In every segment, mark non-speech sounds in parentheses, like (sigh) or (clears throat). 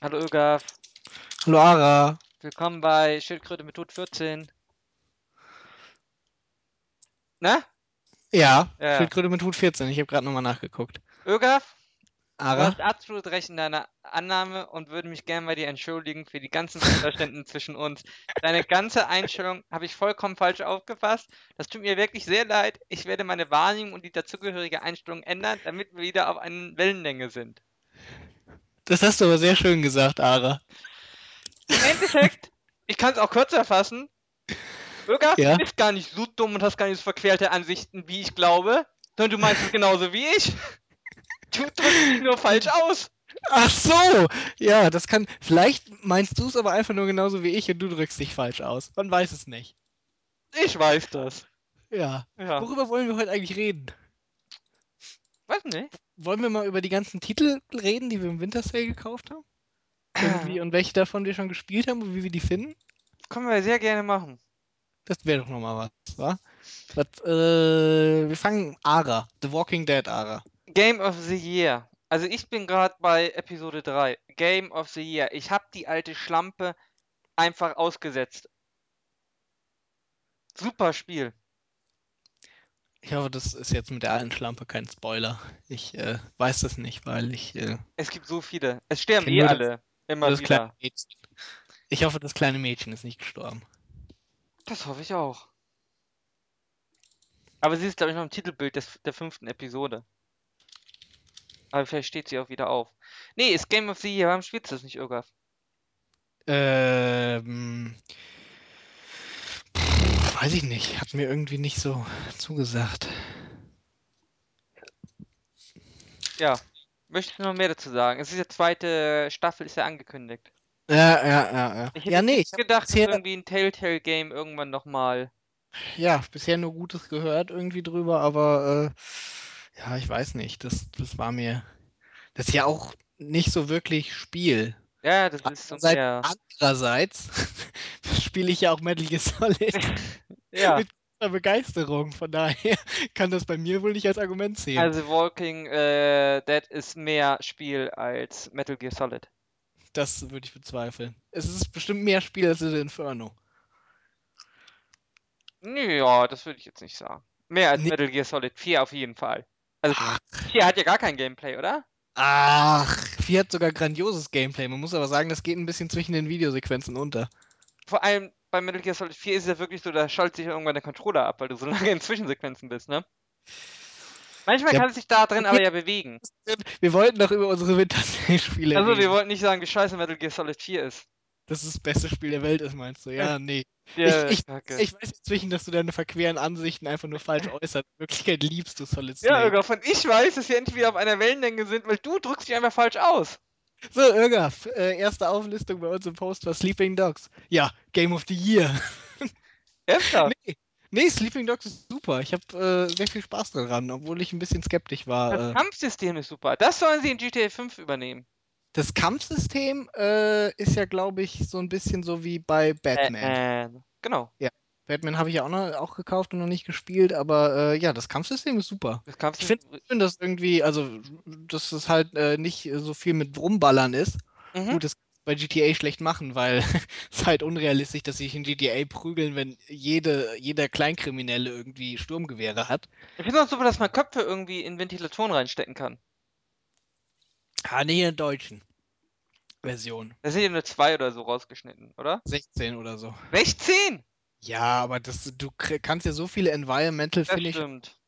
Hallo Ögaf, Hallo Ara. willkommen bei Schildkröte mit Tod 14. Na? Ja, Ja. Schildkröte mit Hut 14. Ich habe gerade nochmal nachgeguckt. Ögaf, du Ara? hast absolut recht in deiner Annahme und würde mich gerne bei dir entschuldigen für die ganzen Missverständnisse (laughs) zwischen uns. Deine ganze Einstellung habe ich vollkommen falsch aufgefasst. Das tut mir wirklich sehr leid. Ich werde meine Wahrnehmung und die dazugehörige Einstellung ändern, damit wir wieder auf einer Wellenlänge sind. Das hast du aber sehr schön gesagt, Ara. Im Endeffekt, ich kann es auch kürzer fassen. Du Ja? bist gar nicht so dumm und hast gar nicht so verquerte Ansichten, wie ich glaube, sondern du meinst es genauso wie ich. Du drückst dich nur falsch aus. Ach so! Ja, das kann. Vielleicht meinst du es aber einfach nur genauso wie ich und du drückst dich falsch aus. Man weiß es nicht. Ich weiß das. Ja. Ja. Worüber wollen wir heute eigentlich reden? Weiß nicht. Wollen wir mal über die ganzen Titel reden, die wir im Winter Sale gekauft haben? (clears throat) Irgendwie und welche davon wir schon gespielt haben und wie wir die finden? Können wir sehr gerne machen. Das wäre doch nochmal was, wa? was äh, wir fangen Ara. The Walking Dead Ara. Game of the Year. Also ich bin gerade bei Episode 3. Game of the Year. Ich habe die alte Schlampe einfach ausgesetzt. Super Spiel. Ich hoffe, das ist jetzt mit der alten Schlampe kein Spoiler. Ich äh, weiß das nicht, weil ich äh, Es gibt so viele. Es sterben eh alle. Immer das wieder. Ich hoffe, das kleine Mädchen ist nicht gestorben. Das hoffe ich auch. Aber sie ist, glaube ich, noch im Titelbild des, der fünften Episode. Aber vielleicht steht sie auch wieder auf. Nee, ist Game of the Year. Warum spielst du das nicht, Irgaf? Ähm, weiß ich nicht. Hat mir irgendwie nicht so zugesagt. Ja. Möchtest du noch mehr dazu sagen? Es ist ja zweite Staffel, ist ja angekündigt. Ja, ja, ja, ja. Ich Ja, hätte nee, nicht ich habe gedacht, dass irgendwie ein Telltale-Game irgendwann nochmal. ja, bisher nur Gutes gehört irgendwie drüber, aber äh, ja, ich weiß nicht. Das, das war mir. Das ist ja auch nicht so wirklich Spiel. Ja, das ist so mehr. andererseits (laughs) spiele ich ja auch Metal Gear Solid (laughs) Ja, mit Begeisterung. Von daher (laughs) kann das bei mir wohl nicht als Argument zählen. also Walking äh, Dead ist mehr Spiel als Metal Gear Solid. Das würde ich bezweifeln. Es ist bestimmt mehr Spiel als The Inferno. Ja, das würde ich jetzt nicht sagen. Mehr als Nee. Metal Gear Solid 4 auf jeden Fall. Also Ach, 4 hat ja gar kein Gameplay, oder? ach, 4 hat sogar grandioses Gameplay. Man muss aber sagen, das geht ein bisschen zwischen den Videosequenzen unter. Vor allem bei Metal Gear Solid 4 ist es ja wirklich so, da schaltet sich irgendwann der Controller ab, weil du so (laughs) lange in Zwischensequenzen bist, ne? Manchmal Ja. kann es sich da drin aber ja bewegen. Wir wollten doch über unsere Winterspiele Also wir reden. wollten nicht sagen, wie scheiße Metal Gear Solid 4 ist. Dass es das beste Spiel der Welt ist, meinst du? Ja, nee. Ja, ich, ich, Kacke. ich weiß inzwischen, dass du deine verqueren Ansichten einfach nur falsch äußerst. In Wirklichkeit liebst du Solid Ja, Snake. Irga, von ich weiß, dass wir endlich wieder auf einer Wellenlänge sind, weil du drückst dich einfach falsch aus. So, Irga, äh, erste Auflistung bei uns im Post war Sleeping Dogs. Ja, Game of the Year. (laughs) Ernsthaft? nee, nee, Sleeping Dogs ist super. Ich habe äh, sehr viel Spaß daran, obwohl ich ein bisschen skeptisch Das war. Äh, Kampfsystem ist super. Das sollen sie in GTA 5 übernehmen. das Kampfsystem äh, ist ja, glaube ich, so ein bisschen so wie bei Batman. Genau. Batman habe ich ja auch, noch, auch gekauft und noch nicht gespielt, aber äh, ja, das Kampfsystem ist super. Das Ich Kampfsystem. finde, schön, dass irgendwie, also, dass es halt äh, nicht so viel mit Rumballern ist. Mhm. Gut, das kannst du bei GTA schlecht machen, weil (laughs) es halt unrealistisch, dass sich in GTA prügeln, wenn jede, jeder Kleinkriminelle irgendwie Sturmgewehre hat. Ich finde auch super, dass man Köpfe irgendwie in Ventilatoren reinstecken kann. Ah, nee, in der deutschen Version. Da sind ja nur zwei oder so rausgeschnitten, oder? 16 oder so. 16! Ja, aber das, du kannst ja so viele Environmental Das Finish stimmt.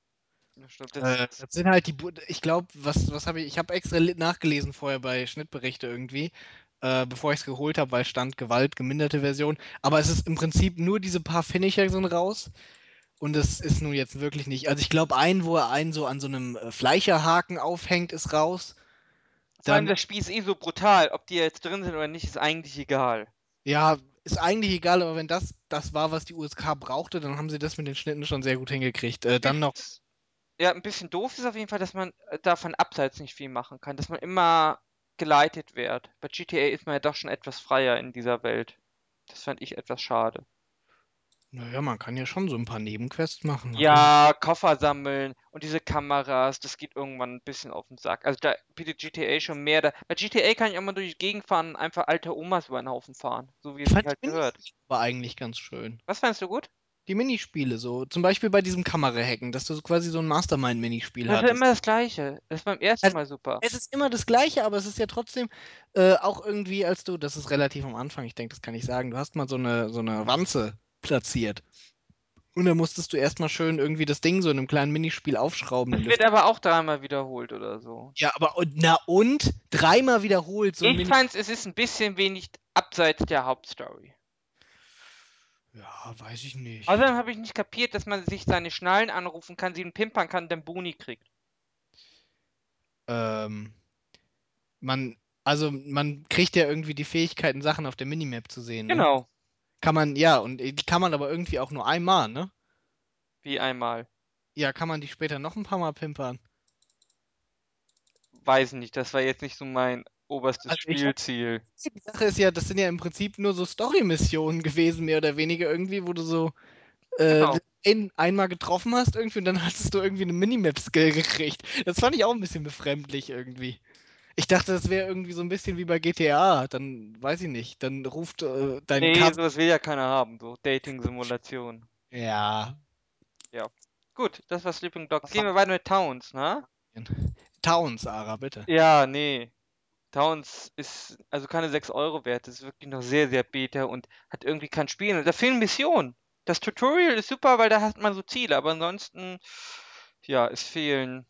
Das stimmt. Das Äh, das sind halt die, Bu- ich glaube, was, was habe ich, ich habe extra li- nachgelesen vorher bei Schnittberichte irgendwie, äh, bevor ich es geholt habe, weil stand Gewalt, geminderte Version. Aber es ist im Prinzip nur diese paar Finisher sind raus. Und es ist nun jetzt wirklich nicht. Also ich glaube, ein, wo er einen so an so einem äh, Fleischerhaken aufhängt, ist raus. vor allem Dann, das Spiel ist eh so brutal. Ob die jetzt drin sind oder nicht, ist eigentlich egal. ja, ist eigentlich egal, aber wenn das das war, was die USK brauchte, dann haben sie das mit den Schnitten schon sehr gut hingekriegt. Äh, dann noch. Ja, ein bisschen doof ist auf jeden Fall, dass man äh, davon abseits nicht viel machen kann. Dass man immer geleitet wird. Bei GTA ist man ja doch schon etwas freier in dieser Welt. Das fand ich etwas schade. Naja, man kann ja schon so ein paar Nebenquests machen. Man kann Ja, Koffer sammeln und diese Kameras, das geht irgendwann ein bisschen auf den Sack. Also da bietet GTA schon mehr. Da, bei GTA kann ich auch mal durch die Gegend fahren und einfach alte Omas über den Haufen fahren. So wie Ich es sich fand halt gehört. Aber eigentlich ganz schön. Was fandest du gut? Die Minispiele so. Zum Beispiel bei diesem Kamerahacken, dass du so quasi so ein Mastermind-Minispiel Das ist ja hattest. immer das Gleiche. Das ist beim ersten Also, Mal super. es ist immer das Gleiche, aber es ist ja trotzdem äh, auch irgendwie, als du, das ist relativ am Anfang, ich denke, das kann ich sagen, du hast mal so eine, so eine Wanze platziert. Und dann musstest du erstmal schön irgendwie das Ding so in einem kleinen Minispiel aufschrauben. Das wird aber auch dreimal wiederholt oder so. ja, aber und, na und? Dreimal wiederholt so Ich fand's, es ist ein bisschen wenig abseits der Hauptstory. Ja, weiß ich nicht. Außerdem habe ich nicht kapiert, dass man sich seine Schnallen anrufen kann, sie pimpern kann und dann Boni kriegt. Ähm, man, also man kriegt ja irgendwie die Fähigkeiten, Sachen auf der Minimap zu sehen, ne? Kann man, ja, und die kann man aber irgendwie auch nur einmal, ne? wie einmal. Ja, kann man die später noch ein paar Mal pimpern. Weiß nicht, das war jetzt nicht so mein oberstes Also ich hab- Spielziel. Die Sache ist ja, das sind ja im Prinzip nur so Story-Missionen gewesen, mehr oder weniger irgendwie, wo du so äh, Genau. ein, einmal getroffen hast irgendwie und dann hattest du irgendwie eine Minimap-Skill gekriegt. Das fand ich auch ein bisschen befremdlich irgendwie. Ich dachte, das wäre irgendwie so ein bisschen wie bei GTA. Dann, weiß ich nicht, dann ruft äh, dein Nee, Cousin. sowas will ja keiner haben, so Dating-Simulation. Ja. Gut, das war Sleeping Dogs. Gehen wir weiter mit Towns, ne? Towns, Ara, bitte. Ja, nee. Towns ist also keine 6 Euro wert. Das ist wirklich noch sehr, sehr beta und hat irgendwie kein Spiel. Da fehlen Missionen. Das Tutorial ist super, weil da hat man so Ziele, aber ansonsten, ja, es fehlen.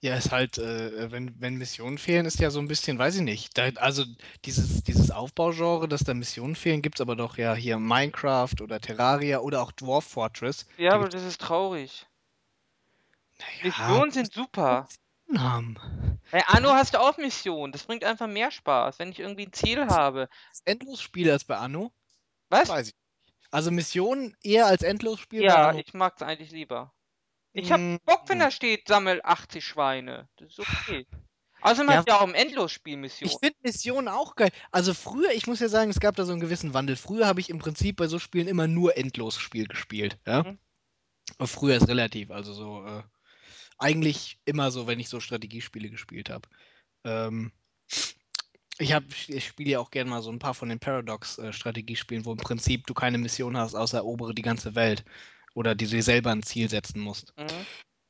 Ja, ist halt, äh, wenn, wenn Missionen fehlen, ist ja so ein bisschen, weiß ich nicht. Da, also dieses, dieses Aufbaugenre, dass da Missionen fehlen, gibt es aber doch ja hier Minecraft oder Terraria oder auch Dwarf Fortress. Ja, Da aber gibt's, das ist traurig. naja, Missionen sind super. Haben. Bei Anno hast du auch Missionen. Das bringt einfach mehr Spaß, wenn ich irgendwie ein Ziel habe. Endlosspiel als bei Anno? Was? Weiß ich nicht. Also Missionen eher als Endlosspiel bei Ja, Anno. ich mag's eigentlich lieber. Ich hab Mm, Bock, wenn da steht, sammel 80 Schweine. Das ist okay. Außerdem Ja. hast du ja auch im Endlosspiel Ich finde Missionen auch geil. Also früher, ich muss ja sagen, es gab da so einen gewissen Wandel. Früher habe ich im Prinzip bei so Spielen immer nur Endlosspiel gespielt. Ja? Mhm. Früher ist relativ, also so äh, eigentlich immer so, wenn ich so Strategiespiele gespielt habe. Ähm, ich habe, ich spiele ja auch gerne mal so ein paar von den Paradox-Strategiespielen, wo im Prinzip du keine Mission hast, außer erobere die ganze Welt. Oder die du dir selber ein Ziel setzen musst. Mhm.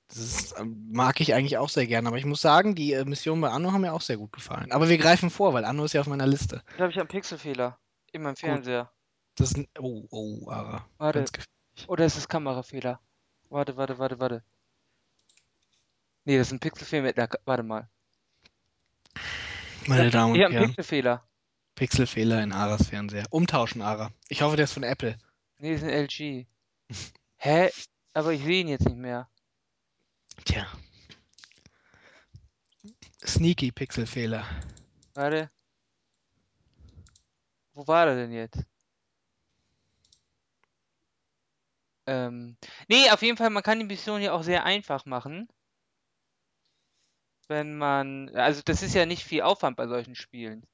Das ist, ähm, mag ich eigentlich auch sehr gerne. Aber ich muss sagen, die äh, Missionen bei Anno haben mir auch sehr gut gefallen. Aber wir greifen vor, weil Anno ist ja auf meiner Liste. Da habe ich einen Pixelfehler in meinem Fernseher. Das ist ein, oh, oh, Ara. Warte. Oder ist es Kamerafehler? Warte, warte, warte, warte. Nee, das ist ein Pixelfehler mit einer. Warte mal. Meine Damen Ich und habe einen Herren, Pixelfehler. Pixelfehler in Aras Fernseher. Umtauschen, Ara. Ich hoffe, der ist von Apple. Nee, das ist ein LG. (laughs) Hä? Aber ich sehe ihn jetzt nicht mehr. Tja. Sneaky Pixelfehler. Warte. Wo war der denn jetzt? Ähm. Nee, auf jeden Fall, man kann die Mission ja auch sehr einfach machen. Wenn man. Also, das ist ja nicht viel Aufwand bei solchen Spielen.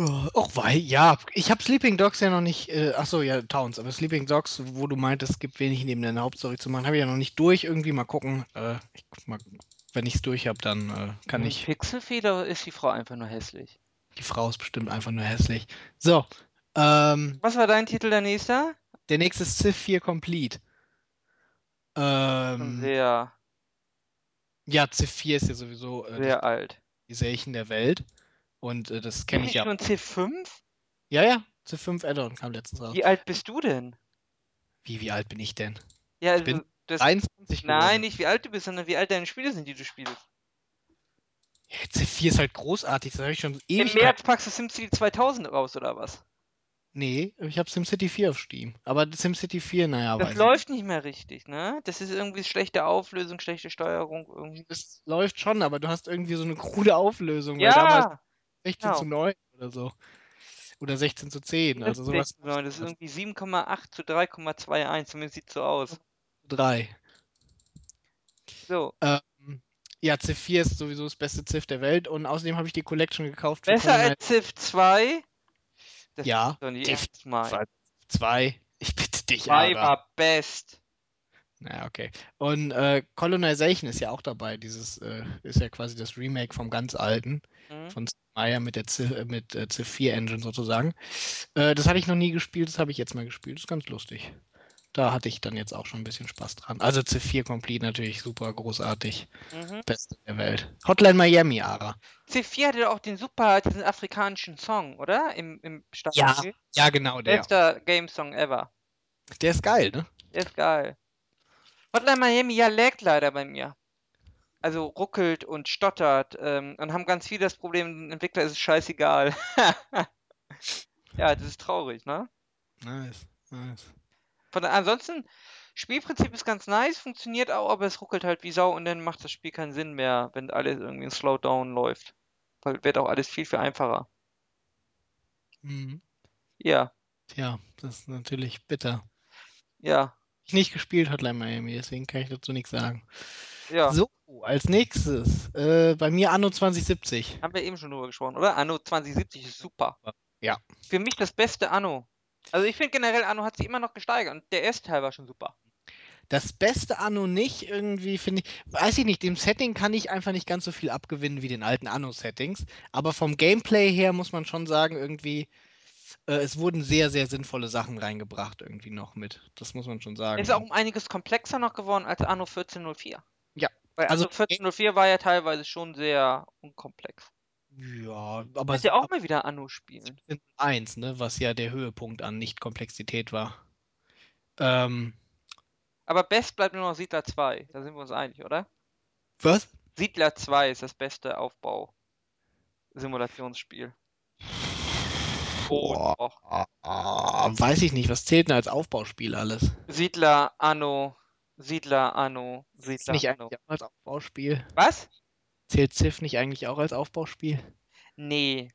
Oh, auch weil, ja, ich habe Sleeping Dogs ja noch nicht, äh, ach so, ja, Towns, aber Sleeping Dogs, wo du meintest, es gibt wenig neben deiner Hauptstory zu machen, habe ich ja noch nicht durch, irgendwie mal gucken. Äh, ich, mal, wenn ich es durch habe, dann äh, kann Mit ich, Pixelfehler ist die Frau einfach nur hässlich. die Frau ist bestimmt einfach nur hässlich. So, ähm, Was war dein Titel der nächste? der nächste ist Civ 4 Complete. Ähm, sehr, ja, Civ 4 ist ja sowieso äh, sehr alt. Spielchen der Welt und äh, das kenne Bin ich ich ja. schon C5? Ja, ja, Civ 5 Add-on kam letztens raus. Wie alt bist du denn? Wie, wie alt bin ich denn? Ja, Ich bin also, das, 23 nein, geworden. nicht wie alt du bist, sondern wie alt deine Spiele sind, die du spielst. Ja, Civ 4 ist halt großartig, das habe ich schon Im ewig. März packst du SimCity 2000 raus, oder was? Nee, ich habe SimCity 4 auf Steam. Aber SimCity 4, naja, Das läuft nicht mehr richtig, ne? Das ist irgendwie schlechte Auflösung, schlechte Steuerung irgendwie. ich. Es läuft schon, aber du hast irgendwie so eine krude Auflösung, weil damals Ja, 16 zu genau. 9 oder so. Oder 16 zu 10, Das also sowas. 16 zu 9, das ist irgendwie 7,8 zu 3,21, zumindest sieht so aus. 3. So, Ähm, ja, Civ 4 ist sowieso das beste Civ der Welt und außerdem habe ich die Collection gekauft besser als Civ 2? Das Ja, ist doch nicht Civ ernst meinen. 2. Ich bitte richtig Zwei ärger. war best. Naja, okay. Und äh, Colonization ist ja auch dabei. Dieses äh, ist ja quasi das Remake vom ganz alten, Mhm. von Meyer mit der Civ, äh, mit äh, Civ 4 Engine sozusagen. Äh, das hatte ich noch nie gespielt, das habe ich jetzt mal gespielt. Das ist ganz lustig. Da hatte ich dann jetzt auch schon ein bisschen Spaß dran. Also Civ 4 Complete natürlich super großartig. Mhm. Beste der Welt. Hotline Miami, Ara. C4 hatte auch den super, diesen afrikanischen Song, oder? Im, im Startspiel. Ja, genau der. Bester Game-Song ever. Der ist geil, ne? Der ist geil. Hotline Miami, ja, laggt leider bei mir. Also ruckelt und stottert ähm, und haben ganz viel das Problem, dem Entwickler ist es scheißegal. (laughs) ja, das ist traurig, ne? Nice, nice. Von, ansonsten, Spielprinzip ist ganz nice, funktioniert auch, aber es ruckelt halt wie Sau und dann macht das Spiel keinen Sinn mehr, wenn alles irgendwie in Slowdown läuft. Weil wird auch alles viel, viel einfacher. Mhm. Ja, Tja, das ist natürlich bitter. ja, Ich nicht gespielt Hotline Miami, deswegen kann ich dazu nichts sagen. ja. So, als nächstes, äh, bei mir Anno 2070. Haben wir eben schon drüber gesprochen, oder? Anno 2070 ist super. Ja. Für mich das beste Anno. Also ich finde generell, Anno hat sich immer noch gesteigert und der erste Teil war schon super. Das beste Anno nicht irgendwie, finde ich, weiß ich nicht, dem Setting kann ich einfach nicht ganz so viel abgewinnen wie den alten Anno-Settings. Aber vom Gameplay her muss man schon sagen, irgendwie, äh, es wurden sehr, sehr sinnvolle Sachen reingebracht, irgendwie noch mit. Das muss man schon sagen. Ist auch um einiges komplexer noch geworden als Anno 1404. Ja, Weil also- Anno 1404 war ja teilweise schon sehr unkomplex. Ja, aber Kannst ja auch mal wieder Anno spielen. sind eins, ne, was ja der Höhepunkt an Nicht-Komplexität war. Ähm, Aber best bleibt nur noch Siedler 2. Da sind wir uns einig, oder? was? Siedler 2 ist das beste Aufbau-Simulationsspiel. Oh, doch. Ah, weiß ich nicht, was zählt denn als Aufbauspiel alles? Siedler, Anno, Siedler, Anno, Siedler, nicht Anno. eigentlich auch als Aufbauspiel? Was? Zählt Civ nicht eigentlich auch als Aufbauspiel? Nee.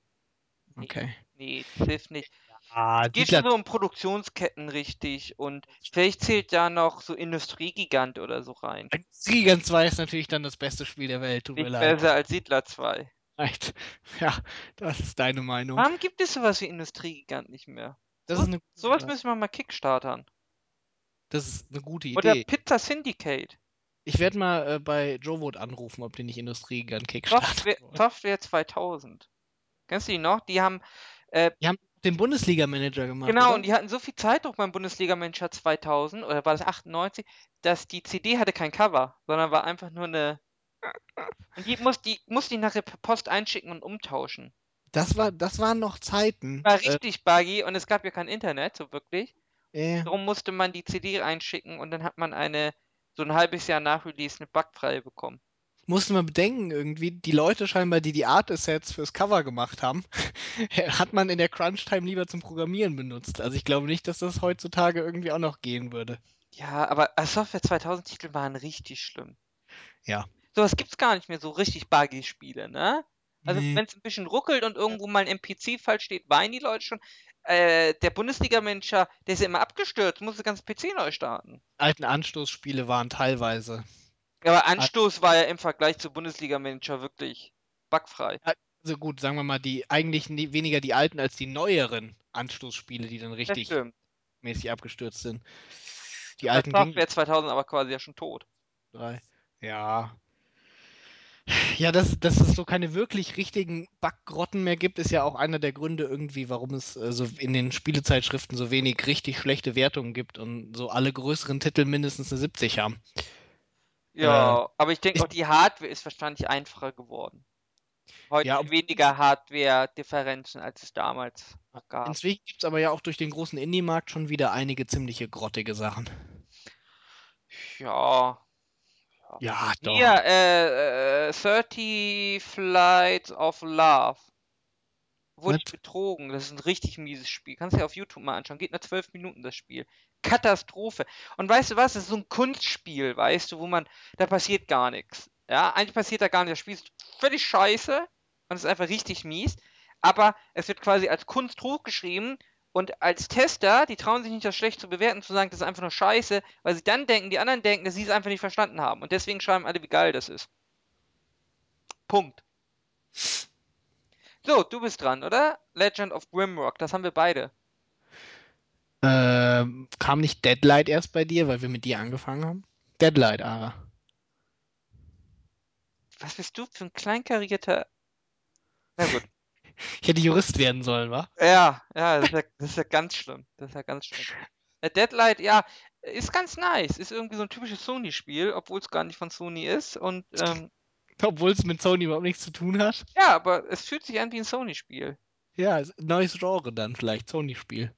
Nee, Okay. nee, Civ nicht. Ah, Geht schon so um Produktionsketten richtig und vielleicht zählt da noch so Industriegigant oder so rein. Gigant 2 ist natürlich dann das beste Spiel der Welt, tut mir leid. besser als Siedler 2. Leid. (laughs) Ja, das ist deine Meinung. Warum gibt es sowas wie Industriegigant nicht mehr? Das so- ist eine, Sowas müssen wir mal kickstartern. Das ist eine gute Oder Idee. Pizza Syndicate. Ich werde mal äh, bei Jovot anrufen, ob die nicht Industriegigant Kickstarter Software, wollen. Software 2000. Kennst du die noch? Die haben, Den Bundesliga-Manager gemacht. genau, oder? und die hatten so viel Zeitdruck beim Bundesliga-Manager 2000, oder war das 98, dass die CD hatte kein Cover, sondern war einfach nur eine. (laughs) Und die muss die, muss die nachher per Post einschicken und umtauschen. Das, war, das waren noch Zeiten. War richtig buggy und es gab ja kein Internet, so wirklich. Äh, Darum musste man die CD einschicken und dann hat man eine, so ein halbes Jahr nach Release eine bugfreie bekommen. musste man bedenken, irgendwie, die Leute scheinbar, die die Art-Assets fürs Cover gemacht haben, (laughs) hat man in der Crunch-Time lieber zum Programmieren benutzt. Also ich glaube nicht, dass das heutzutage irgendwie auch noch gehen würde. Ja, aber äh, Software 2000 Titel waren richtig schlimm. Ja. Sowas gibt's gar nicht mehr, so richtig buggy Spiele, ne? Also Nee. wenn es ein bisschen ruckelt und irgendwo mal ein NPC falsch steht, weinen die Leute schon. Äh, der Bundesliga-Manager, der ist ja immer abgestürzt, musste ganz PC neu starten. alten Anstoßspiele waren teilweise. Aber Anstoß war ja im Vergleich zu Bundesliga-Manager wirklich bugfrei. Also gut, sagen wir mal, die eigentlich weniger die alten als die neueren Anstoßspiele, die dann Das richtig mäßig abgestürzt sind. Die Bei alten gingen Software 2000 aber quasi ja schon tot. drei. Ja. Ja, dass, dass es so keine wirklich richtigen Buggrotten mehr gibt, ist ja auch einer der Gründe irgendwie, warum es äh, so in den Spielezeitschriften so wenig richtig schlechte Wertungen gibt und so alle größeren Titel mindestens eine 70 haben. Ja, aber ich denke auch, die Hardware ist wahrscheinlich einfacher geworden. Heute Ja, weniger Hardware-Differenzen, als es damals noch gab. Inzwischen gibt es aber ja auch durch den großen Indie-Markt schon wieder einige ziemliche grottige Sachen. Ja. Ja, doch. Hier, äh, äh, 30 Flights of Love. Wurde ich betrogen. Das ist ein richtig mieses Spiel. Kannst du dir auf YouTube mal anschauen. Geht nur 12 Minuten das Spiel. Katastrophe. Und weißt du was? Das ist so ein Kunstspiel, weißt du, wo man, da passiert gar nichts. Ja, eigentlich passiert da gar nichts. Das Spiel ist völlig scheiße und ist einfach richtig mies. Aber es wird quasi als Kunst hochgeschrieben und als Tester, die trauen sich nicht, das schlecht zu bewerten, zu sagen, das ist einfach nur scheiße, weil sie dann denken, die anderen denken, dass sie es einfach nicht verstanden haben. Und deswegen schreiben alle, wie geil das ist. Punkt. So, du bist dran, oder? Legend of Grimrock, das haben wir beide. Ähm, kam nicht Deadlight erst bei dir, weil wir mit dir angefangen haben? Deadlight, Ara. Was bist du für ein kleinkarierter. Na gut. Ich hätte Jurist werden sollen, wa? Ja, ja, das ist ja, das ist ja ganz schlimm. Das ist ja ganz schlimm. Äh, Deadlight, ja, ist ganz nice. Ist irgendwie so ein typisches Sony-Spiel, obwohl es gar nicht von Sony ist. Und ähm, (laughs) Obwohl es mit Sony überhaupt nichts zu tun hat. ja, aber es fühlt sich an wie ein Sony-Spiel. Ja, neues Genre dann vielleicht, Sony-Spiel.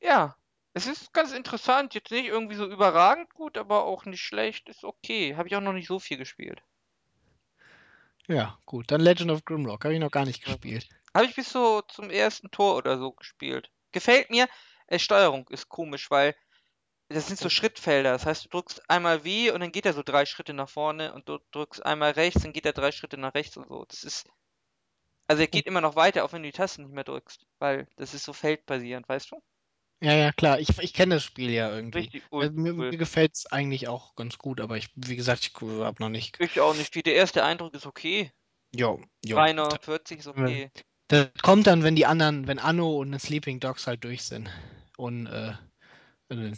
Ja, es ist ganz interessant. Jetzt nicht irgendwie so überragend gut, aber auch nicht schlecht. Ist okay. Habe ich auch noch nicht so viel gespielt. Ja, gut. Dann Legend of Grimrock. Habe ich noch gar nicht gespielt. Habe ich bis so zum ersten Tor oder so gespielt. Gefällt mir. Äh, Steuerung ist komisch, weil das sind so Schrittfelder. Das heißt, du drückst einmal W und dann geht er so drei Schritte nach vorne und du drückst einmal rechts, dann geht er drei Schritte nach rechts und so. Das ist. Also er geht immer noch weiter, auch wenn du die Tasten nicht mehr drückst. Weil das ist so feldbasierend, weißt du? Ja, ja, klar. Ich, ich kenne das Spiel ja irgendwie. Richtig Äh, mir cool. mir gefällt es eigentlich auch ganz gut, aber ich, wie gesagt, ich habe noch nicht. Ich auch nicht. Wie der erste Eindruck ist okay. Jo, jo. 3,49 ist okay. Das kommt dann, wenn die anderen, wenn Anno und Sleeping Dogs halt durch sind. Und äh,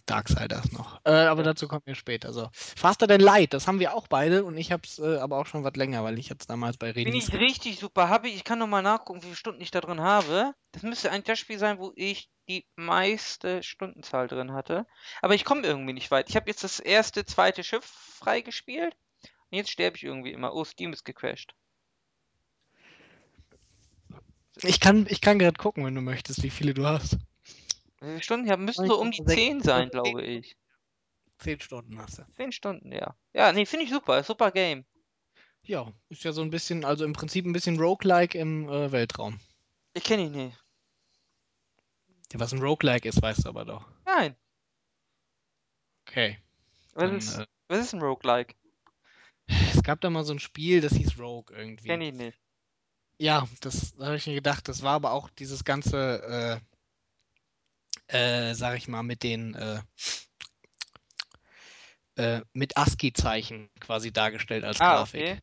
Darksiders noch. Äh, aber dazu kommen wir später. So. Faster Than Light, das haben wir auch beide und ich habe es äh, aber auch schon was länger, weil ich jetzt damals bei Bin ich richtig super. Habe ich, ich kann noch mal nachgucken, wie viele Stunden ich da drin habe. Das müsste eigentlich das Spiel sein, wo ich die meiste Stundenzahl drin hatte. Aber ich komme irgendwie nicht weit. Ich habe jetzt das erste, zweite Schiff freigespielt. Und jetzt sterbe ich irgendwie immer. Oh, Steam ist gecrashed. Ich kann, ich kann gerade gucken, wenn du möchtest, wie viele du hast. Wie viele Stunden? Ja, müssen so um die 10 sein, glaube ich. Zehn Stunden hast du. 10 Stunden, ja. Ja, nee, finde ich super. Super Game. Ja, ist ja so ein bisschen, also im Prinzip ein bisschen Roguelike im äh, Weltraum. Ich kenne ihn nicht. Ja, was ein Roguelike ist, weißt du aber doch. Nein. Okay. Was, Dann, ist, äh, was ist ein Roguelike? es gab da mal so ein Spiel, das hieß Rogue irgendwie. Kenne ich nicht. Ja, das habe ich mir gedacht. Das war aber auch dieses ganze, äh, äh, sag ich mal, mit den, äh, äh, mit ASCII-Zeichen quasi dargestellt als Ah, Grafik. okay.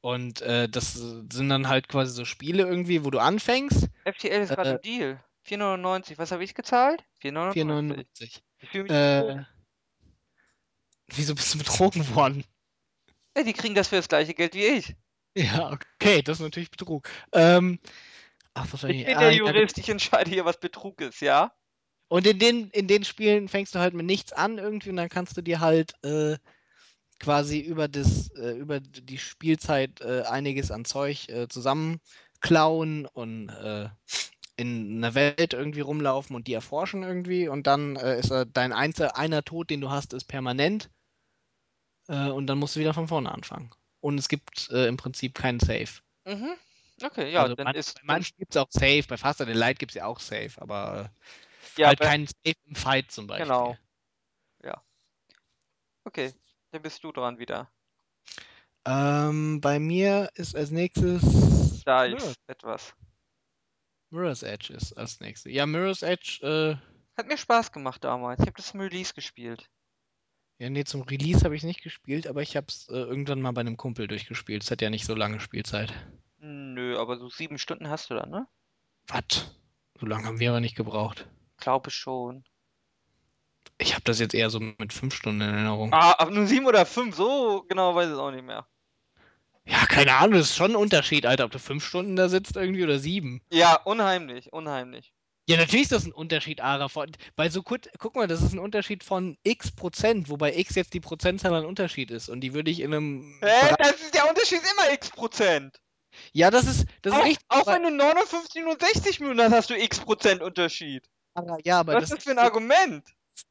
Und äh, das sind dann halt quasi so Spiele irgendwie, wo du anfängst. FTL ist gerade Äh, im Deal. 4,99. Was habe ich gezahlt? 4,99. 4,99. Ich fühle mich betrogen. Äh, wieso bist du betrogen worden? Ja, die kriegen das für das gleiche Geld wie ich. Ja, okay, das ist natürlich Betrug. Ähm, ach, Ich wahrscheinlich. bin ah, der ja, Jurist, ich entscheide hier, was Betrug ist, ja? Und in den, in den Spielen fängst du halt mit nichts an irgendwie und dann kannst du dir halt äh, quasi über das, äh, über die Spielzeit äh, einiges an Zeug äh, zusammenklauen und äh, in einer Welt irgendwie rumlaufen und die erforschen irgendwie und dann äh, ist dein Einzel einer Tod, den du hast, ist permanent und dann musst du wieder von vorne anfangen. Und es gibt äh, im Prinzip keinen Save. Mhm. Okay, ja, also dann man, ist. bei manchen gibt es auch Save, bei Faster Than Light gibt es ja auch Save, aber ja, halt keinen Save im Fight zum Beispiel. genau. Ja. Okay, dann bist du dran wieder. Ähm, bei mir ist als nächstes Da Mirror, ist etwas. Mirror's Edge ist als nächstes. Ja, Mirror's Edge, äh, Hat mir Spaß gemacht damals. Ich habe das im Release gespielt. Ja, nee, zum Release habe ich nicht gespielt, aber ich habe es äh, irgendwann mal bei einem Kumpel durchgespielt. Es hat ja nicht so lange Spielzeit. Nö, aber so sieben Stunden hast du dann, ne? Was? So lange haben wir aber nicht gebraucht. Glaube schon. Ich habe das jetzt eher so mit fünf Stunden in Erinnerung. Ah, aber nur sieben oder fünf, so genau weiß ich es auch nicht mehr. Ja, keine Ahnung, das ist schon ein Unterschied, Alter, ob du fünf Stunden da sitzt irgendwie oder sieben. Ja, unheimlich, unheimlich. Ja, natürlich ist das ein Unterschied, Ara. Von, weil so gut, guck mal, das ist ein Unterschied von x Prozent, wobei x jetzt die Prozentzahl ein Unterschied ist. Und die würde ich in einem. Hä? Bereich- Das ist der Unterschied immer x Prozent. Ja, das ist, das ist Auch, richtig. auch aber- wenn du 59 und 60 Minuten hast, hast du x Prozent Unterschied. Ara, ja, aber Was ist das, das für ein Argument?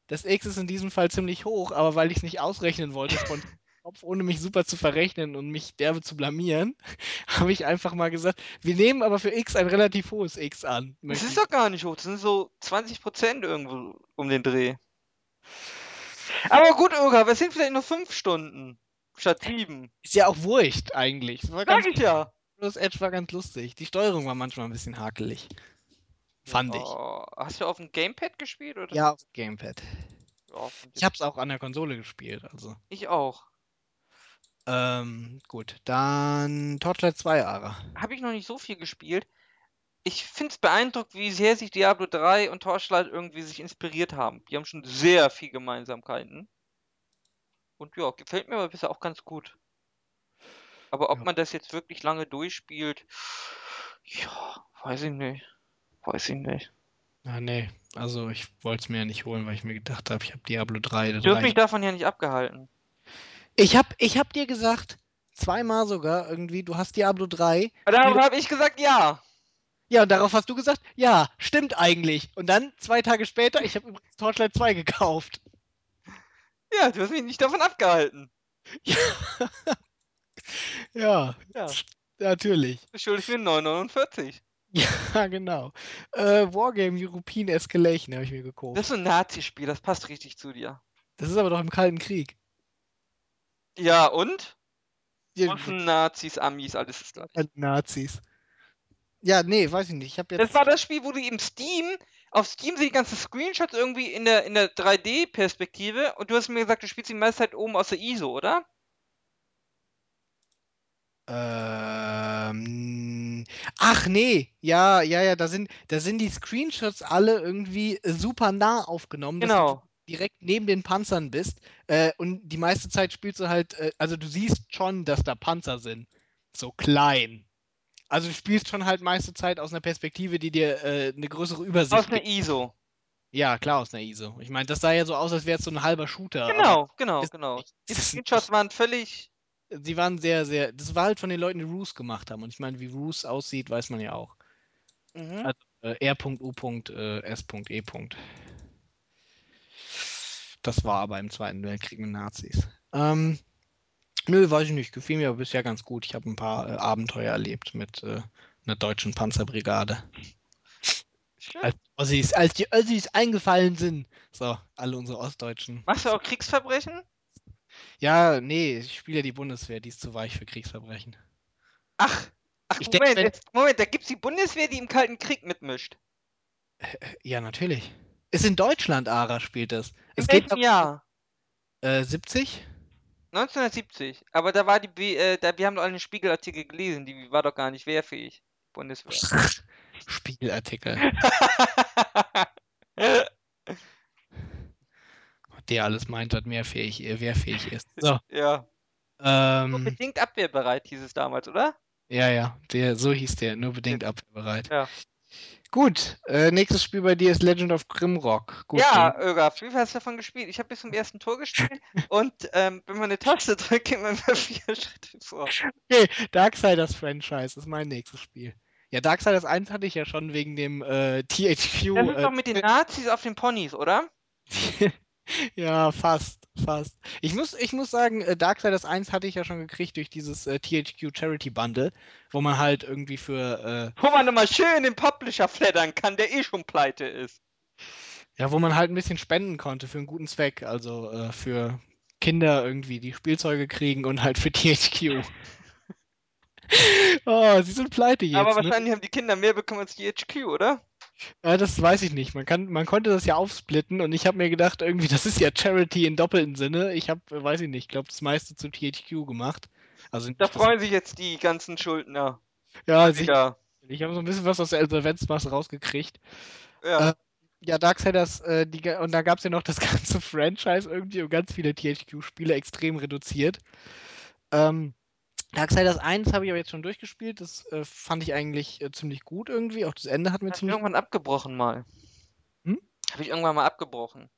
das x ist in diesem Fall ziemlich hoch, aber weil ich es nicht ausrechnen wollte, von Kopf, ohne mich super zu verrechnen und mich derbe zu blamieren, (laughs) habe ich einfach mal gesagt, wir nehmen aber für x ein relativ hohes x an. Das ist ich doch gar nicht hoch. Das sind so 20 Prozent irgendwo um den Dreh. Aber gut, Olga, es sind vielleicht nur 5 Stunden statt 7. Ist ja auch wurscht eigentlich. Das war ganz, Sag ich ja. das Edge war ganz lustig. Die Steuerung war manchmal ein bisschen hakelig. Fand ich. Oh, hast du auf dem Gamepad gespielt? Oder? Ja, auf dem Gamepad. Ja, Ich habe es auch an der Konsole gespielt, also. ich auch. Ähm, gut. Dann Torchlight 2, Ara. Habe ich noch nicht so viel gespielt. ich finde es beeindruckend, wie sehr sich Diablo 3 und Torchlight irgendwie sich inspiriert haben. Die haben schon sehr viel Gemeinsamkeiten. Und ja, gefällt mir aber bisher auch ganz gut. Aber ob Ja. man das jetzt wirklich lange durchspielt, ja, weiß ich nicht. Weiß ich nicht. Ah, nee. Also ich wollte es mir ja nicht holen, weil ich mir gedacht habe, ich habe Diablo 3. Das Du hast mich davon ja nicht abgehalten. Ich hab, ich hab dir gesagt, zweimal sogar irgendwie, du hast Diablo 3. Aber darauf habe ich gesagt, ja. Ja, und darauf hast du gesagt, ja, stimmt eigentlich. Und dann, zwei Tage später, ich habe übrigens Torchlight 2 gekauft. Ja, du hast mich nicht davon abgehalten. (laughs) Ja, Ja, natürlich. du schuldest mir 9,49. Ja, (laughs) genau. Äh, Wargame European Escalation habe ich mir gekauft. Das ist so ein Nazi-Spiel, das passt richtig zu dir. Das ist aber doch im Kalten Krieg. Ja, und? Russen, Nazis, Amis, alles ist gleich. Nazis. Ja, nee, weiß ich nicht. Ich habe jetzt. Das war das Spiel, wo du im Steam, auf Steam sind die ganzen Screenshots irgendwie in der, in der 3D-Perspektive und du hast mir gesagt, du spielst die meiste Zeit oben aus der ISO, oder? Ähm, ach nee, ja, ja, ja, da sind, da sind die Screenshots alle irgendwie super nah aufgenommen, Genau. Direkt neben den Panzern bist. Äh, und die meiste Zeit spielst du halt, äh, also du siehst schon, dass da Panzer sind. So klein. Also du spielst schon halt meiste Zeit aus einer Perspektive, die dir äh, eine größere Übersicht Aus einer. ISO. Ja, klar, aus einer ISO. Ich meine, das sah ja so aus, als wäre es so ein halber Shooter. Genau, genau, genau. Die Screenshots waren völlig. sie waren sehr, sehr. Das war halt von den Leuten, die Roos gemacht haben. Und ich meine, wie Roos aussieht, weiß man ja auch. Mhm. Also äh, R.U.S.E. Das war aber im Zweiten Weltkrieg mit Nazis. Ähm, nö, weiß ich nicht. Gefiel mir aber bisher ganz gut. Ich habe ein paar äh, Abenteuer erlebt mit äh, einer deutschen Panzerbrigade. Als, Ossis, als die Ossis eingefallen sind. So, alle unsere Ostdeutschen. Machst du auch Kriegsverbrechen? Ja, nee, ich spiele ja die Bundeswehr, die ist zu weich für Kriegsverbrechen. Ach, ach Ich denk, Moment, wenn- jetzt, Moment, da gibt's die Bundeswehr, die im Kalten Krieg mitmischt. Ja, natürlich. Ist in Deutschland, Ara spielt das. In Es geht welchem Jahr? Äh, 70? 1970. Aber da war die, B äh, da, wir haben doch alle einen Spiegelartikel gelesen, die war doch gar nicht wehrfähig. Bundeswehr. (laughs) Spiegelartikel. (laughs) Der alles meint, dass mehr fähig, äh, wehrfähig ist. So. ja. Nur Ähm, bedingt abwehrbereit hieß es damals, oder? ja, ja, der, so hieß der, nur bedingt abwehrbereit. Ja. Gut, äh, nächstes Spiel bei dir ist Legend of Grimrock. Gut, ja, Ögaf, wie viel hast du davon gespielt? Ich habe bis zum ersten Tor gespielt (laughs) und ähm, wenn man eine Taste drückt, geht man immer vier (laughs) Schritte vor. Okay, Darksiders Franchise ist mein nächstes Spiel. Ja, Darksiders 1 hatte ich ja schon wegen dem äh, THQ. Das ist äh, doch mit den Nazis auf den Ponys, oder? (laughs) ja, fast, fast. Ich muss, ich muss sagen, äh, Darksiders 1 hatte ich ja schon gekriegt durch dieses äh, THQ Charity Bundle, wo man halt irgendwie für, äh, Wo man nochmal schön den Publisher flattern kann, der eh schon pleite ist. ja, wo man halt ein bisschen spenden konnte für einen guten Zweck, also äh, für Kinder irgendwie, die Spielzeuge kriegen und halt für THQ. (laughs) oh, sie sind pleite jetzt, Aber ne? wahrscheinlich haben die Kinder mehr bekommen als die HQ, oder? Ja, das weiß ich nicht. Man, kann, man konnte das ja aufsplitten und ich habe mir gedacht, irgendwie, (laughs) das ist ja Charity in doppelten Sinne. Ich habe, äh, weiß ich nicht, ich glaube, das meiste zu THQ gemacht. Also Da freuen sich jetzt die ganzen Schuldner. ja, sicher. Ja. Ich habe so ein bisschen was aus der Insolvenzmasse rausgekriegt. ja. Äh, Ja, Darksiders, äh, die, und da gab es ja noch das (laughs) ganze Franchise irgendwie und ganz viele THQ-Spiele extrem reduziert. Ähm, Darksiders 1 habe ich aber jetzt schon durchgespielt. Das äh, fand ich eigentlich äh, ziemlich gut irgendwie. Auch das Ende hat mir Hab ich ziemlich. irgendwann abgebrochen mal. Hm? Habe ich irgendwann mal abgebrochen.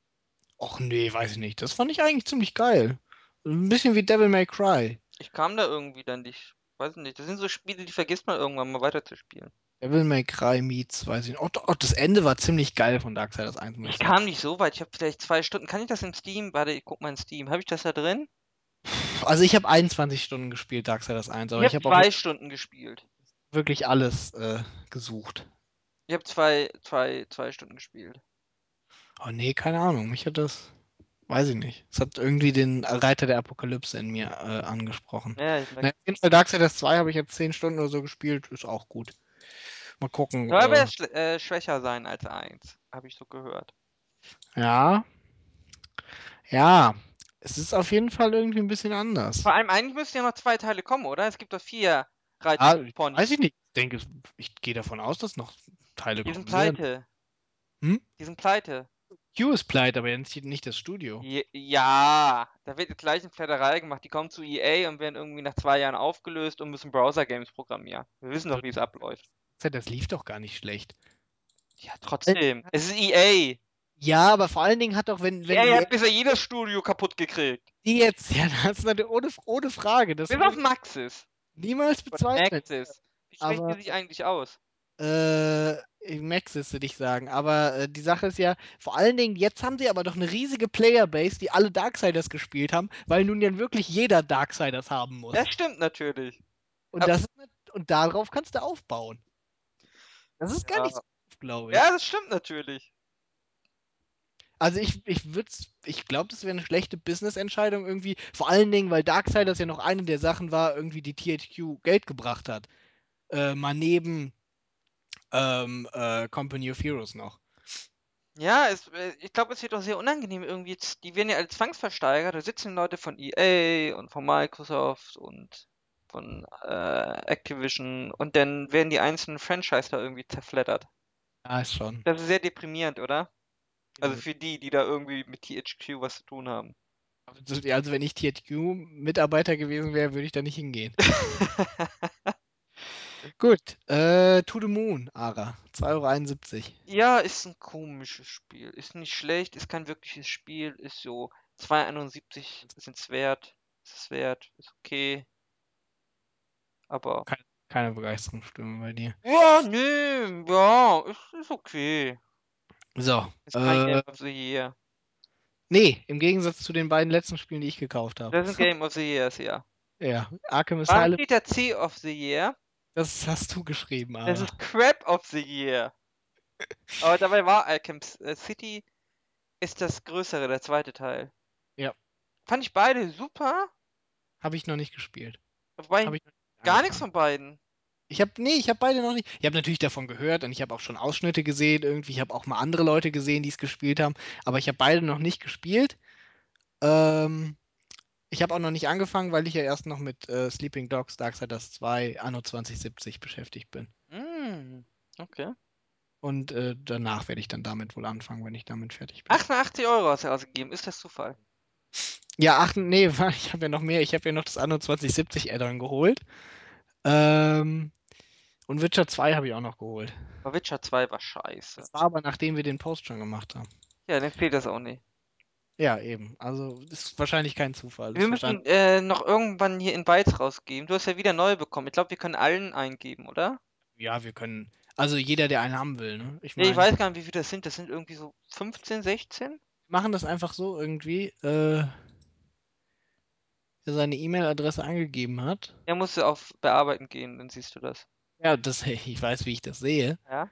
Och nee, weiß ich nicht. Das fand ich eigentlich ziemlich geil. Ein bisschen wie Devil May Cry. Ich kam da irgendwie dann nicht. Weiß nicht. Das sind so Spiele, die vergisst man irgendwann mal weiterzuspielen. Devil May Cry meets, weiß ich nicht. Oh, oh, das Ende war ziemlich geil von Darksiders 1, muss Ich ich kam nicht so weit. Ich habe vielleicht zwei Stunden. Kann ich das in Steam? Warte, ich guck mal in Steam. Habe ich das da drin? Also ich habe 21 Stunden gespielt, Darksiders 1, aber ich habe auch zwei Stunden gespielt. wirklich alles äh, gesucht. Ich habe zwei, zwei, zwei Stunden gespielt. Oh nee, keine Ahnung. Mich hat das, weiß ich nicht. Es hat irgendwie den Reiter der Apokalypse in mir äh, angesprochen. Ja, ich Na, auf jeden Fall Darksiders 2 habe ich jetzt 10 Stunden oder so gespielt, ist auch gut. Mal gucken. Soll aber Äh, äh, schwächer sein als eins. Habe ich so gehört. ja. Ja. Es ist auf jeden Fall irgendwie ein bisschen anders. Vor allem, eigentlich müssten ja noch zwei Teile kommen, oder? Es gibt doch vier 13 Ah, weiß ich nicht. Ich denke, ich gehe davon aus, dass noch Teile Die sind kommen werden. pleite. Hm? Die sind pleite. Q ist pleite, aber jetzt nicht das Studio. Ja, da wird jetzt gleich eine Flatterei gemacht. Die kommen zu EA und werden irgendwie nach zwei Jahren aufgelöst und müssen Browser-Games programmieren. Wir wissen doch, wie es abläuft. Das lief doch gar nicht schlecht. Ja, trotzdem. Es ist EA. Ja, aber vor allen Dingen hat doch, wenn, wenn EA ihr hat bisher jedes Studio kaputt gekriegt. die jetzt, (laughs) ja, das ist natürlich ohne, ohne Frage. Das Bis auf Maxis. niemals Und bezweifeln. Maxis. Wie sprechen die sich eigentlich aus? Äh, Maxis würde ich sagen. Aber äh, die Sache ist ja, vor allen Dingen, jetzt haben sie aber doch eine riesige Playerbase, die alle Darksiders gespielt haben, weil nun ja wirklich jeder Darksiders haben muss. Das stimmt natürlich. Und, aber- das und darauf kannst du aufbauen. Das ist gar Ja. nicht so, glaube ich. Ja, das stimmt natürlich. Also ich, ich würde ich glaube, das wäre eine schlechte Business-Entscheidung irgendwie. Vor allen Dingen, weil Darksiders ja noch eine der Sachen war, irgendwie die THQ Geld gebracht hat. Äh, mal neben ähm, äh, Company of Heroes noch. Ja, es, äh, ich glaube, es wird auch sehr unangenehm irgendwie. Die werden ja als Zwangsversteiger. Da sitzen Leute von EA und von Microsoft und von äh, Activision und dann werden die einzelnen Franchise da irgendwie zerfleddert. Ja, ist schon. Das ist sehr deprimierend, oder? Also für die, die da irgendwie mit THQ was zu tun haben. Also wenn ich THQ-Mitarbeiter gewesen wäre, würde ich da nicht hingehen. (laughs) Gut, äh, To the Moon, Ara. 2,71 Euro. Ja, ist ein komisches Spiel. Ist nicht schlecht, ist kein wirkliches Spiel, ist so 2,71 sind es wert. Ist es wert, ist okay. Aber. Keine Begeisterungsstimme bei dir. Ja, nö, ja, ist, ist okay. So, Ist kein äh, Game of the Year. nee, im Gegensatz zu den beiden letzten Spielen, die ich gekauft habe. Das sind Game of the Years, ja. (laughs) Ja, Arkham Asylum, da C of the Year? das hast du geschrieben, Das Ara. ist Crap of the Year. (laughs) Aber dabei war Arkham äh, City ist das größere, der zweite Teil. Ja. Fand ich beide super, Habe ich noch nicht gespielt. wobei gar nichts von beiden. Ich habe nee, ich habe beide noch nicht. Ich habe natürlich davon gehört und ich habe auch schon Ausschnitte gesehen irgendwie. Ich habe auch mal andere Leute gesehen, die es gespielt haben, aber ich habe beide noch nicht gespielt. Ähm, ich habe auch noch nicht angefangen, weil ich ja erst noch mit äh, Sleeping Dogs Darksiders 2 Anno 2070 beschäftigt bin. Mm, okay. Und äh, danach werde ich dann damit wohl anfangen, wenn ich damit fertig bin. 88 Euro hast du ausgegeben. Ist das Zufall? Ja, ach, nee, (laughs) ich habe ja noch mehr. Ich habe ja noch das Anno 2070 Add-on geholt. Ähm, und Witcher 2 habe ich auch noch geholt. Aber Witcher 2 war scheiße. Das war aber nachdem wir den Post schon gemacht haben. Ja, dann fehlt das auch nicht. Ja, eben. Also ist wahrscheinlich kein Zufall. Wir müssen äh, noch irgendwann hier Invites rausgeben. Du hast ja wieder neue bekommen. Ich glaube, wir können allen eingeben, oder? Ja, wir können. Also jeder, der einen haben will, ne? Ich Nee, ich weiß gar nicht, wie viele das sind. Das sind irgendwie so 15, 16? wir machen das einfach so irgendwie. Äh, wer seine E-Mail-Adresse angegeben hat. Ja, musst du auf Bearbeiten gehen, dann siehst du das. Ja, das, (laughs) ich weiß, wie ich das sehe. Ja?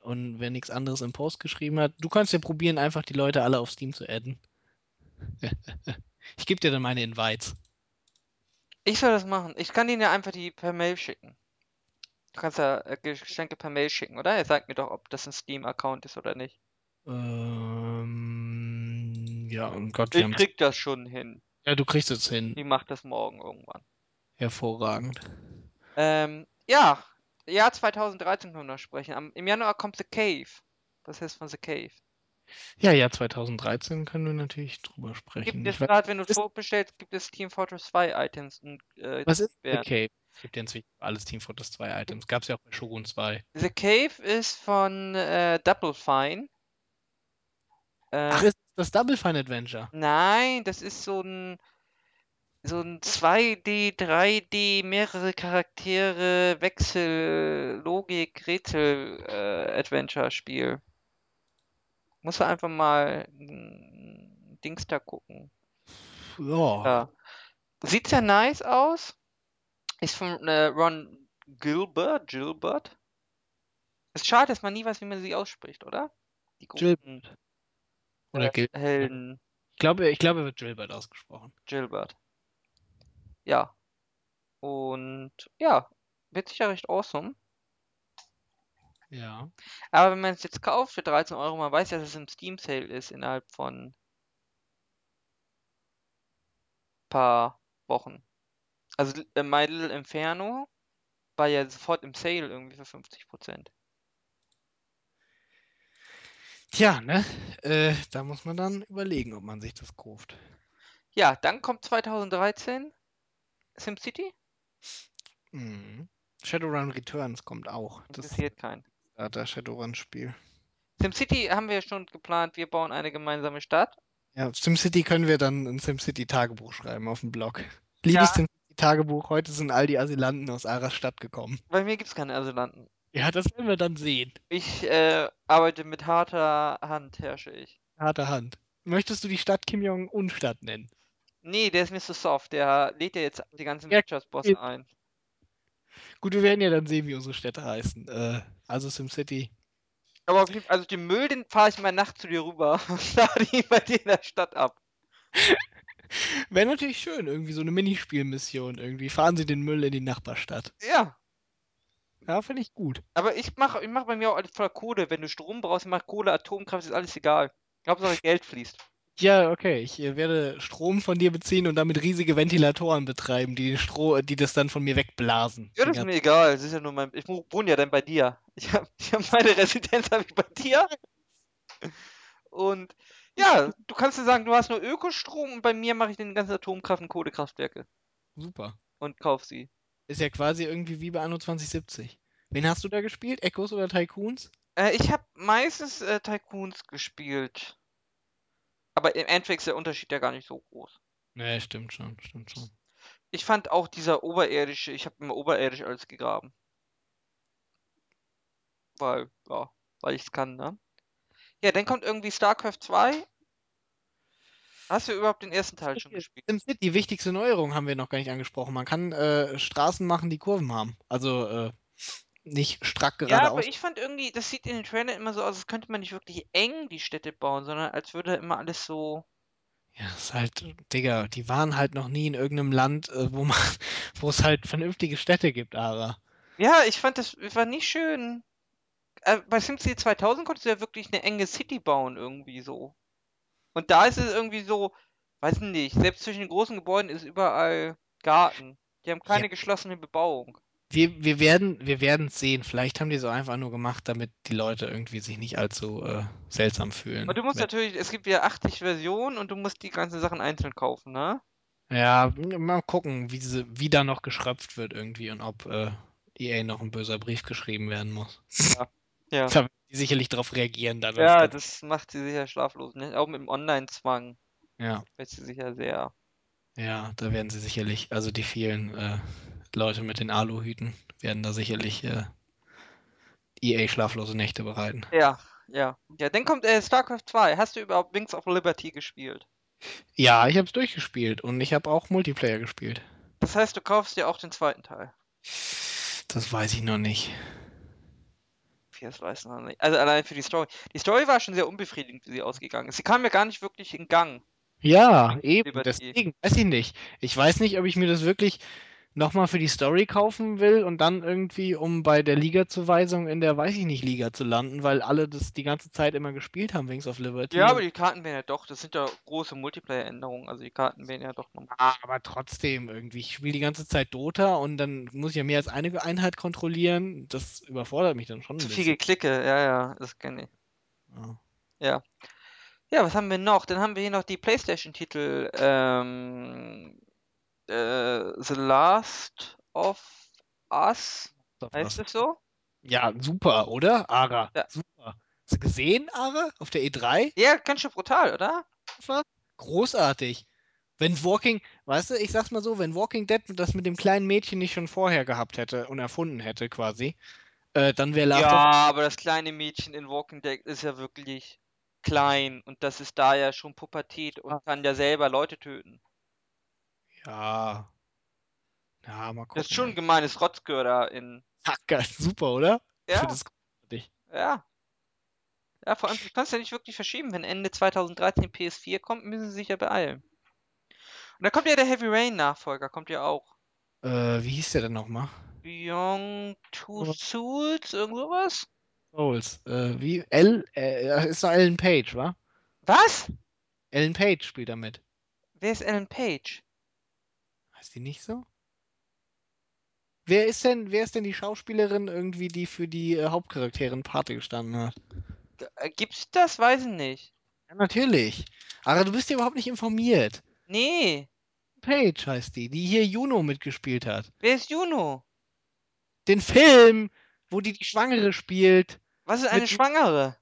Und wer nichts anderes im Post geschrieben hat, du kannst ja probieren, einfach die Leute alle auf Steam zu adden. (laughs) ich gebe dir dann meine Invites. Ich soll das machen. Ich kann Ihnen ja einfach die per Mail schicken. Du kannst ja äh, Geschenke per Mail schicken, oder? Er sagt mir doch, ob das ein Steam-Account ist oder nicht. Ähm, ja, und Gott, Ich krieg das schon hin. Ja, du kriegst es hin. Ich mach das morgen irgendwann. Hervorragend. Ähm, ja. Jahr 2013 können wir noch sprechen. Am, Im Januar kommt The Cave. Was heißt von The Cave? Ja, ja, 2013 können wir natürlich drüber Gibt sprechen. es Ich weiß, gerade, wenn du ist- vorbestellst, gibt es Team Fortress 2 Items. Und, äh, was ist The. Cave? Es gibt ja inzwischen alles Team Fortress 2 Items. Gab es ja auch bei Shogun 2. The Cave ist von äh, Double Fine. Äh, Ach, ist das Double Fine Adventure? Nein, das ist so ein so ein 2D, 3D, mehrere Charaktere, Wechsel, Logik, Rätsel, äh, Adventure-Spiel. Muss man einfach mal Dings da gucken. Ja. Ja. Sieht sehr nice aus. Ist von äh, Ron Gilbert, Gilbert. Ist schade, dass man nie weiß, wie man sie ausspricht, oder? Die Gilbert. Oder äh, Gil Helden. ich glaube, ich glaube, er wird Gilbert ausgesprochen. Gilbert. Ja. Und ja, wird sicher recht awesome. Ja. Aber wenn man es jetzt kauft für 13 Euro, man weiß ja, dass es im Steam Sale ist innerhalb von paar Wochen. Also äh, My Little Inferno war ja sofort im Sale irgendwie für 50%. Tja, ne? Äh, da muss man dann überlegen, ob man sich das kauft. Ja, dann kommt 2013 SimCity. Mhm. Shadowrun Returns kommt auch. Das Interessiert keinen. ist das Shadowrun-Spiel. SimCity haben wir schon geplant, wir bauen eine gemeinsame Stadt. Ja, SimCity können wir dann ein SimCity-Tagebuch schreiben auf dem Blog. Liebes Ja. SimCity-Tagebuch, heute sind all die Asylanten aus Aras Stadt gekommen. Bei mir gibt's keine Asylanten. Ja, das werden wir dann sehen. Ich äh, arbeite mit harter Hand, herrsche ich. Harte Hand. Möchtest du die Stadt Kim Jong-un-Stadt nennen? Nee, der ist mir zu soft. Der lädt ja jetzt die ganzen Ja, Wirtschaftsbosse ein. Gut, wir werden ja dann sehen, wie unsere Städte heißen. Äh, also SimCity. Aber auf jeden Fall, also den Müll, den fahre ich mal nachts zu dir rüber (laughs) und lade ihn bei dir in der Stadt ab. (laughs) Wäre natürlich schön, irgendwie so eine Minispielmission. Irgendwie fahren sie den Müll in die Nachbarstadt. Ja, Ja, finde ich gut. aber ich mache ich mach bei mir auch alles voller Kohle. Wenn du Strom brauchst, ich mach Kohle, Atomkraft, ist alles egal. Hauptsache Geld fließt. Ja, okay. Ich äh, werde Strom von dir beziehen und damit riesige Ventilatoren betreiben, die, den Stro die das dann von mir wegblasen. Ja, das ist mir egal. Das ist ja nur mein. Ich wo- wohne ja dann bei dir. Ich hab, ich hab meine (laughs) Residenz habe ich bei dir. Und ja, du kannst dir sagen, du hast nur Ökostrom und bei mir mache ich den ganzen Atomkraft- und Kohlekraftwerke Super. und kauf sie. Ist ja quasi irgendwie wie bei Anno 2070. Wen hast du da gespielt? Echos oder Tycoons? Äh, ich habe meistens äh, Tycoons gespielt. Aber im Endeffekt ist der Unterschied ja gar nicht so groß. Nee, stimmt schon, stimmt schon. Ich fand auch dieser oberirdische, ich habe immer oberirdisch alles gegraben. Weil, ja, weil ich es kann, ne? Ja, dann kommt irgendwie StarCraft 2. Hast du überhaupt den ersten Teil schon gespielt? SimCity, die wichtigste Neuerung haben wir noch gar nicht angesprochen. Man kann äh, Straßen machen, die Kurven haben. Also äh, nicht strack Ja, aber geradeaus. ich fand irgendwie, das sieht in den Trailern immer so aus, als könnte man nicht wirklich eng die Städte bauen, sondern als würde immer alles so. Ja, ist halt, Digga, die waren halt noch nie in irgendeinem Land, äh, wo man, (laughs) wo es halt vernünftige Städte gibt, Ara. Ja, ich fand das war nicht schön. Äh, bei SimCity 2000 konntest du ja wirklich eine enge City bauen, irgendwie so. Und da ist es irgendwie so, weiß nicht, selbst zwischen den großen Gebäuden ist überall Garten. Die haben keine Ja. geschlossene Bebauung. Wir, wir werden wir werden es sehen. Vielleicht haben die so einfach nur gemacht, damit die Leute irgendwie sich nicht allzu äh, seltsam fühlen. Und du musst natürlich, es gibt ja 80 Versionen und du musst die ganzen Sachen einzeln kaufen, ne? Ja, mal gucken, wie, sie, wie da noch geschröpft wird irgendwie und ob äh, EA noch ein böser Brief geschrieben werden muss. Ja. (laughs) Da werden die sicherlich darauf reagieren dann. Ja, das macht sie sicher schlaflos, ne? Auch mit dem Online-Zwang ja, wird sie sicher sehr. ja, da werden sie sicherlich, also die vielen äh, Leute mit den Aluhüten werden da sicherlich äh, EA schlaflose Nächte bereiten. Ja, ja. Ja, dann kommt äh, StarCraft 2. Hast du überhaupt Wings of Liberty gespielt? Ja, ich habe es durchgespielt und ich habe auch Multiplayer gespielt. Das heißt, du kaufst dir auch den zweiten Teil. Das weiß ich noch nicht. Das weiß ich noch nicht. Also allein für die Story. Die Story war schon sehr unbefriedigend, wie sie ausgegangen ist. Sie kam ja gar nicht wirklich in Gang. Ja, eben, deswegen weiß ich nicht. Ich weiß nicht, ob ich mir das wirklich nochmal für die Story kaufen will und dann irgendwie, um bei der Liga-Zuweisung in der, weiß ich nicht, Liga zu landen, weil alle das die ganze Zeit immer gespielt haben, Wings of Liberty. Ja, aber die Karten werden ja doch, das sind ja große Multiplayer-Änderungen. Also die Karten werden ja doch nochmal. Ah, aber trotzdem irgendwie. Ich spiele die ganze Zeit Dota und dann muss ich ja mehr als eine Einheit kontrollieren. Das überfordert mich dann schon ein Zu viel bisschen. Geklicke, ja, ja, das kenne ich. Ja. Ja. Ja, was haben wir noch? Dann haben wir hier noch die PlayStation-Titel. Ähm, äh, The Last of Us. Heißt es so? Ja, super, oder? Ara, Ja. super. Hast du gesehen, Ara, auf der E3? Ja, ganz schön brutal, oder? großartig. Wenn Walking, weißt du, ich sag's mal so, wenn Walking Dead das mit dem kleinen Mädchen nicht schon vorher gehabt hätte und erfunden hätte quasi, äh, dann wäre Last Ja, aber das kleine Mädchen in Walking Dead ist ja wirklich klein und das ist da ja schon Pubertät und Ah. kann ja selber Leute töten. Ja. Ja, mal gucken. Das ist schon ein gemeines Rotzgörder in. Geil, (laughs) super, oder? Ich Ja, finde das großartig. ja. Ja, vor allem, du kannst ja nicht wirklich verschieben. Wenn Ende 2013 PS4 kommt, müssen sie sich ja beeilen. Und da kommt ja der Heavy Rain Nachfolger, kommt ja auch. Äh, wie hieß der denn nochmal? Beyond Two Oh. Souls, irgend sowas? Souls. Äh, wie? L, äh, ist doch Ellen Page, wa? Was? Ellen Page spielt damit. Wer ist Alan Page? Heißt die nicht so? Wer ist denn, wer ist denn die Schauspielerin irgendwie, die für die äh, Hauptcharakterin Pate gestanden hat? Äh, Gibt's das? Weiß ich nicht. Ja, natürlich. Aber du bist ja überhaupt nicht informiert. Nee. Paige heißt die, die hier Juno mitgespielt hat. Wer ist Juno? Den Film, wo die die Schwangere spielt. Was ist eine Mit- Schwangere?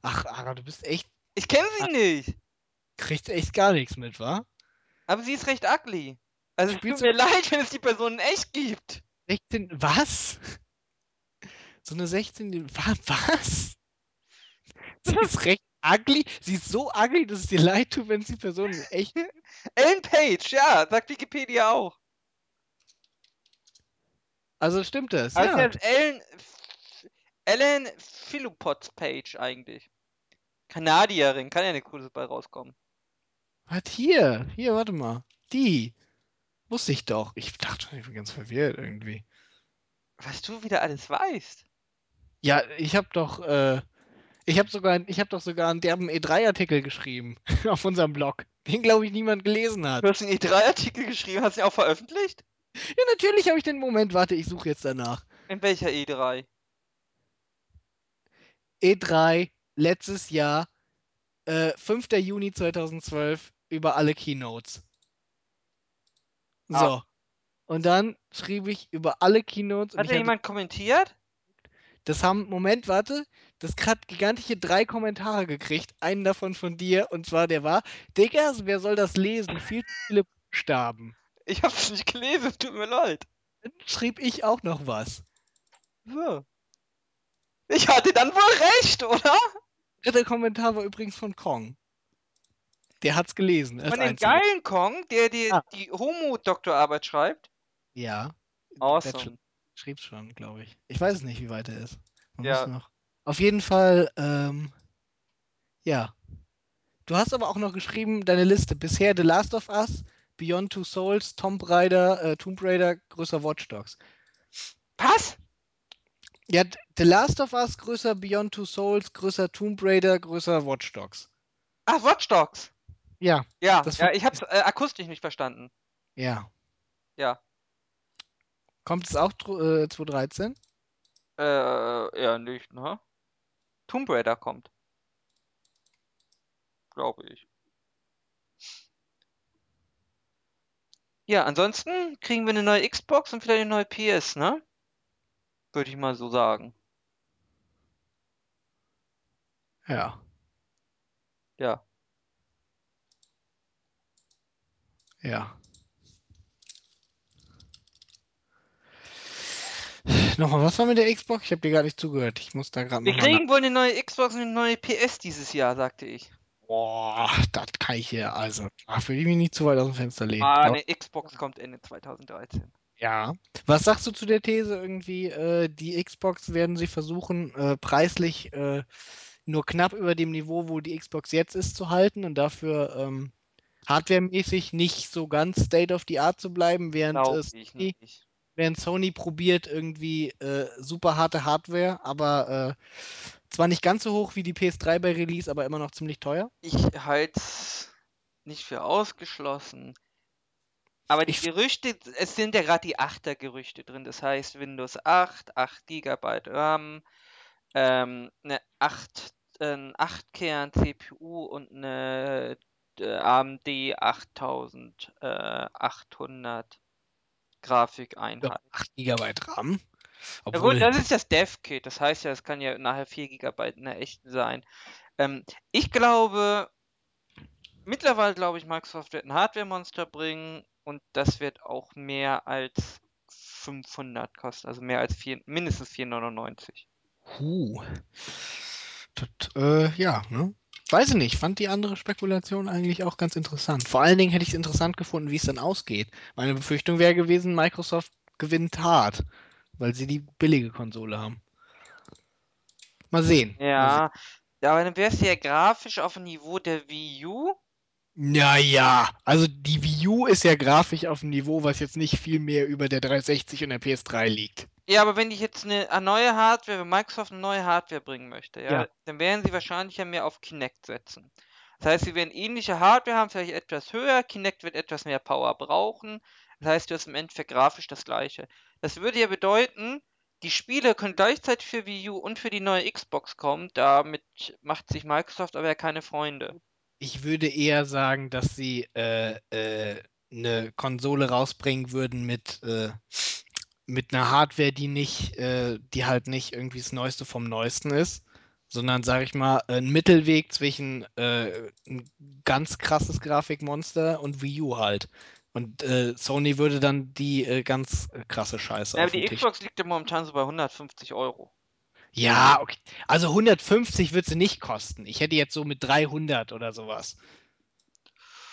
Ach, Ara, du bist echt, Ich kenne sie Ah. nicht. kriegst echt gar nichts mit, wa? Aber sie ist recht ugly. Also es tut mir leid, wenn es die Person in echt gibt. 16, was? So eine 16, wa- was? (laughs) Sie ist recht ugly. Sie ist so ugly, dass es dir leid tut, wenn es die Person in echt. Ellen Page, ja, sagt Wikipedia auch. Also stimmt das, Also ja. ist Ellen, Ellen Philippots Page eigentlich. Kanadierin, kann ja eine coole bei rauskommen. Was hier? Hier, warte mal. Die. Wusste ich doch. Ich dachte, ich bin ganz verwirrt irgendwie. Was du wieder alles weißt. Ja, ich habe doch, äh, ich habe sogar, ich habe doch sogar einen derben E3-Artikel geschrieben (laughs) auf unserem Blog, den glaube ich niemand gelesen hat. Du hast einen E3-Artikel geschrieben, hast du ihn auch veröffentlicht? Ja, natürlich habe ich den Moment. Warte, ich suche jetzt danach. In welcher E E3? E3 letztes Jahr, äh, 5. Juni 2012 über alle Keynotes. So. Ah. Und dann schrieb ich über alle Keynotes Hat da jemand kommentiert? das haben, Moment, warte, das hat gigantische drei Kommentare gekriegt. Einen davon von dir und zwar der war, Digga, wer soll das lesen? Viel zu viele Buchstaben. Ich hab's nicht gelesen, tut mir leid. Dann schrieb ich auch noch was. So. Ich hatte dann wohl recht, oder? Dritter Kommentar war übrigens von Kong. Der hat's gelesen. Von dem einziger. geilen Kong, der dir Ah. die Homo-Doktorarbeit schreibt. Ja. Awesome. Bachelor schrieb schon, glaube ich. Ich weiß es nicht, wie weit er ist. Man Ja. muss noch. Auf jeden Fall, ähm, ja. Du hast aber auch noch geschrieben, deine Liste. Bisher The Last of Us, Beyond Two Souls, Tomb Raider, äh, Tomb Raider, größer Watch Dogs. Was? Ja, The Last of Us, größer Beyond Two Souls, größer Tomb Raider, größer Watch Dogs. Ach, Watch Dogs. Ja, Ja, ja ich hab's äh, akustisch nicht verstanden. ja. Ja. Kommt es auch äh, 2013? Äh, ja, nicht, ne? Tomb Raider kommt. Glaube ich. Ja, ansonsten kriegen wir eine neue Xbox und vielleicht eine neue PS, ne? Würde ich mal so sagen. Ja. Ja. Ja. Nochmal, was war mit der Xbox? Ich habe dir gar nicht zugehört. Ich muss da gerade Wir kriegen wohl eine neue Xbox und eine neue PS dieses Jahr, sagte ich. Boah, das kann ich hier. Also, ach, will ich mich nicht zu weit aus dem Fenster lehnen. Ah, eine Xbox kommt Ende 2013. Ja. Was sagst du zu der These irgendwie, äh, die Xbox werden sie versuchen, äh, preislich äh, nur knapp über dem Niveau, wo die Xbox jetzt ist, zu halten und dafür ähm, hardwaremäßig nicht so ganz State of the Art zu bleiben, während, äh, Sony, während Sony probiert irgendwie äh, super harte Hardware, aber äh, zwar nicht ganz so hoch wie die PS3 bei Release, aber immer noch ziemlich teuer. Ich halte es nicht für ausgeschlossen. Aber die Ich- Gerüchte, es sind ja gerade die 8er Gerüchte drin. Das heißt Windows 8, 8 GB RAM, ähm, eine 8, äh, ein 8-Kern CPU und eine AMD 8800 Grafikeinheit. 8 GB RAM. Ja Obwohl, gut, das ist das Dev-Kit. Das heißt ja, es kann ja nachher 4 GB in der echten sein. Ähm, ich glaube, mittlerweile glaube ich, Microsoft wird ein Hardware-Monster bringen und das wird auch mehr als 500 kosten. Also mehr als 4, mindestens 499. Huh. Das, äh, ja, ne? Weiß ich nicht. Fand die andere Spekulation eigentlich auch ganz interessant. Vor allen Dingen hätte ich es interessant gefunden, wie es dann ausgeht. Meine Befürchtung wäre gewesen, Microsoft gewinnt hart, weil sie die billige Konsole haben. Mal sehen. Mal sehen. Ja, aber dann wärst du ja grafisch auf dem Niveau der Wii U. Naja, also die Wii U ist ja grafisch auf einem Niveau, was jetzt nicht viel mehr über der 360 und der PS3 liegt. Ja, aber wenn ich jetzt eine, eine neue Hardware, wenn Microsoft eine neue Hardware bringen möchte, ja, Ja. dann werden sie wahrscheinlich ja mehr auf Kinect setzen. Das heißt, sie werden ähnliche Hardware haben, vielleicht etwas höher. Kinect wird etwas mehr Power brauchen, Das heißt, du hast im Endeffekt grafisch das gleiche. Das würde ja bedeuten, die Spiele können gleichzeitig für Wii U und für die neue Xbox kommen. Damit macht sich Microsoft aber ja keine Freunde. Ich würde eher sagen, dass sie äh, äh, eine Konsole rausbringen würden mit, äh, mit einer Hardware, die nicht, äh, die halt nicht irgendwie das Neueste vom Neuesten ist, sondern, sage ich mal, ein Mittelweg zwischen äh, ein ganz krasses Grafikmonster und Wii U halt. Und äh, Sony würde dann die äh, ganz krasse Scheiße Ja, aber die. Xbox liegt ja momentan so bei 150 Euro. Ja, okay. Also 150 wird sie nicht kosten. Ich hätte jetzt so mit 300 oder sowas.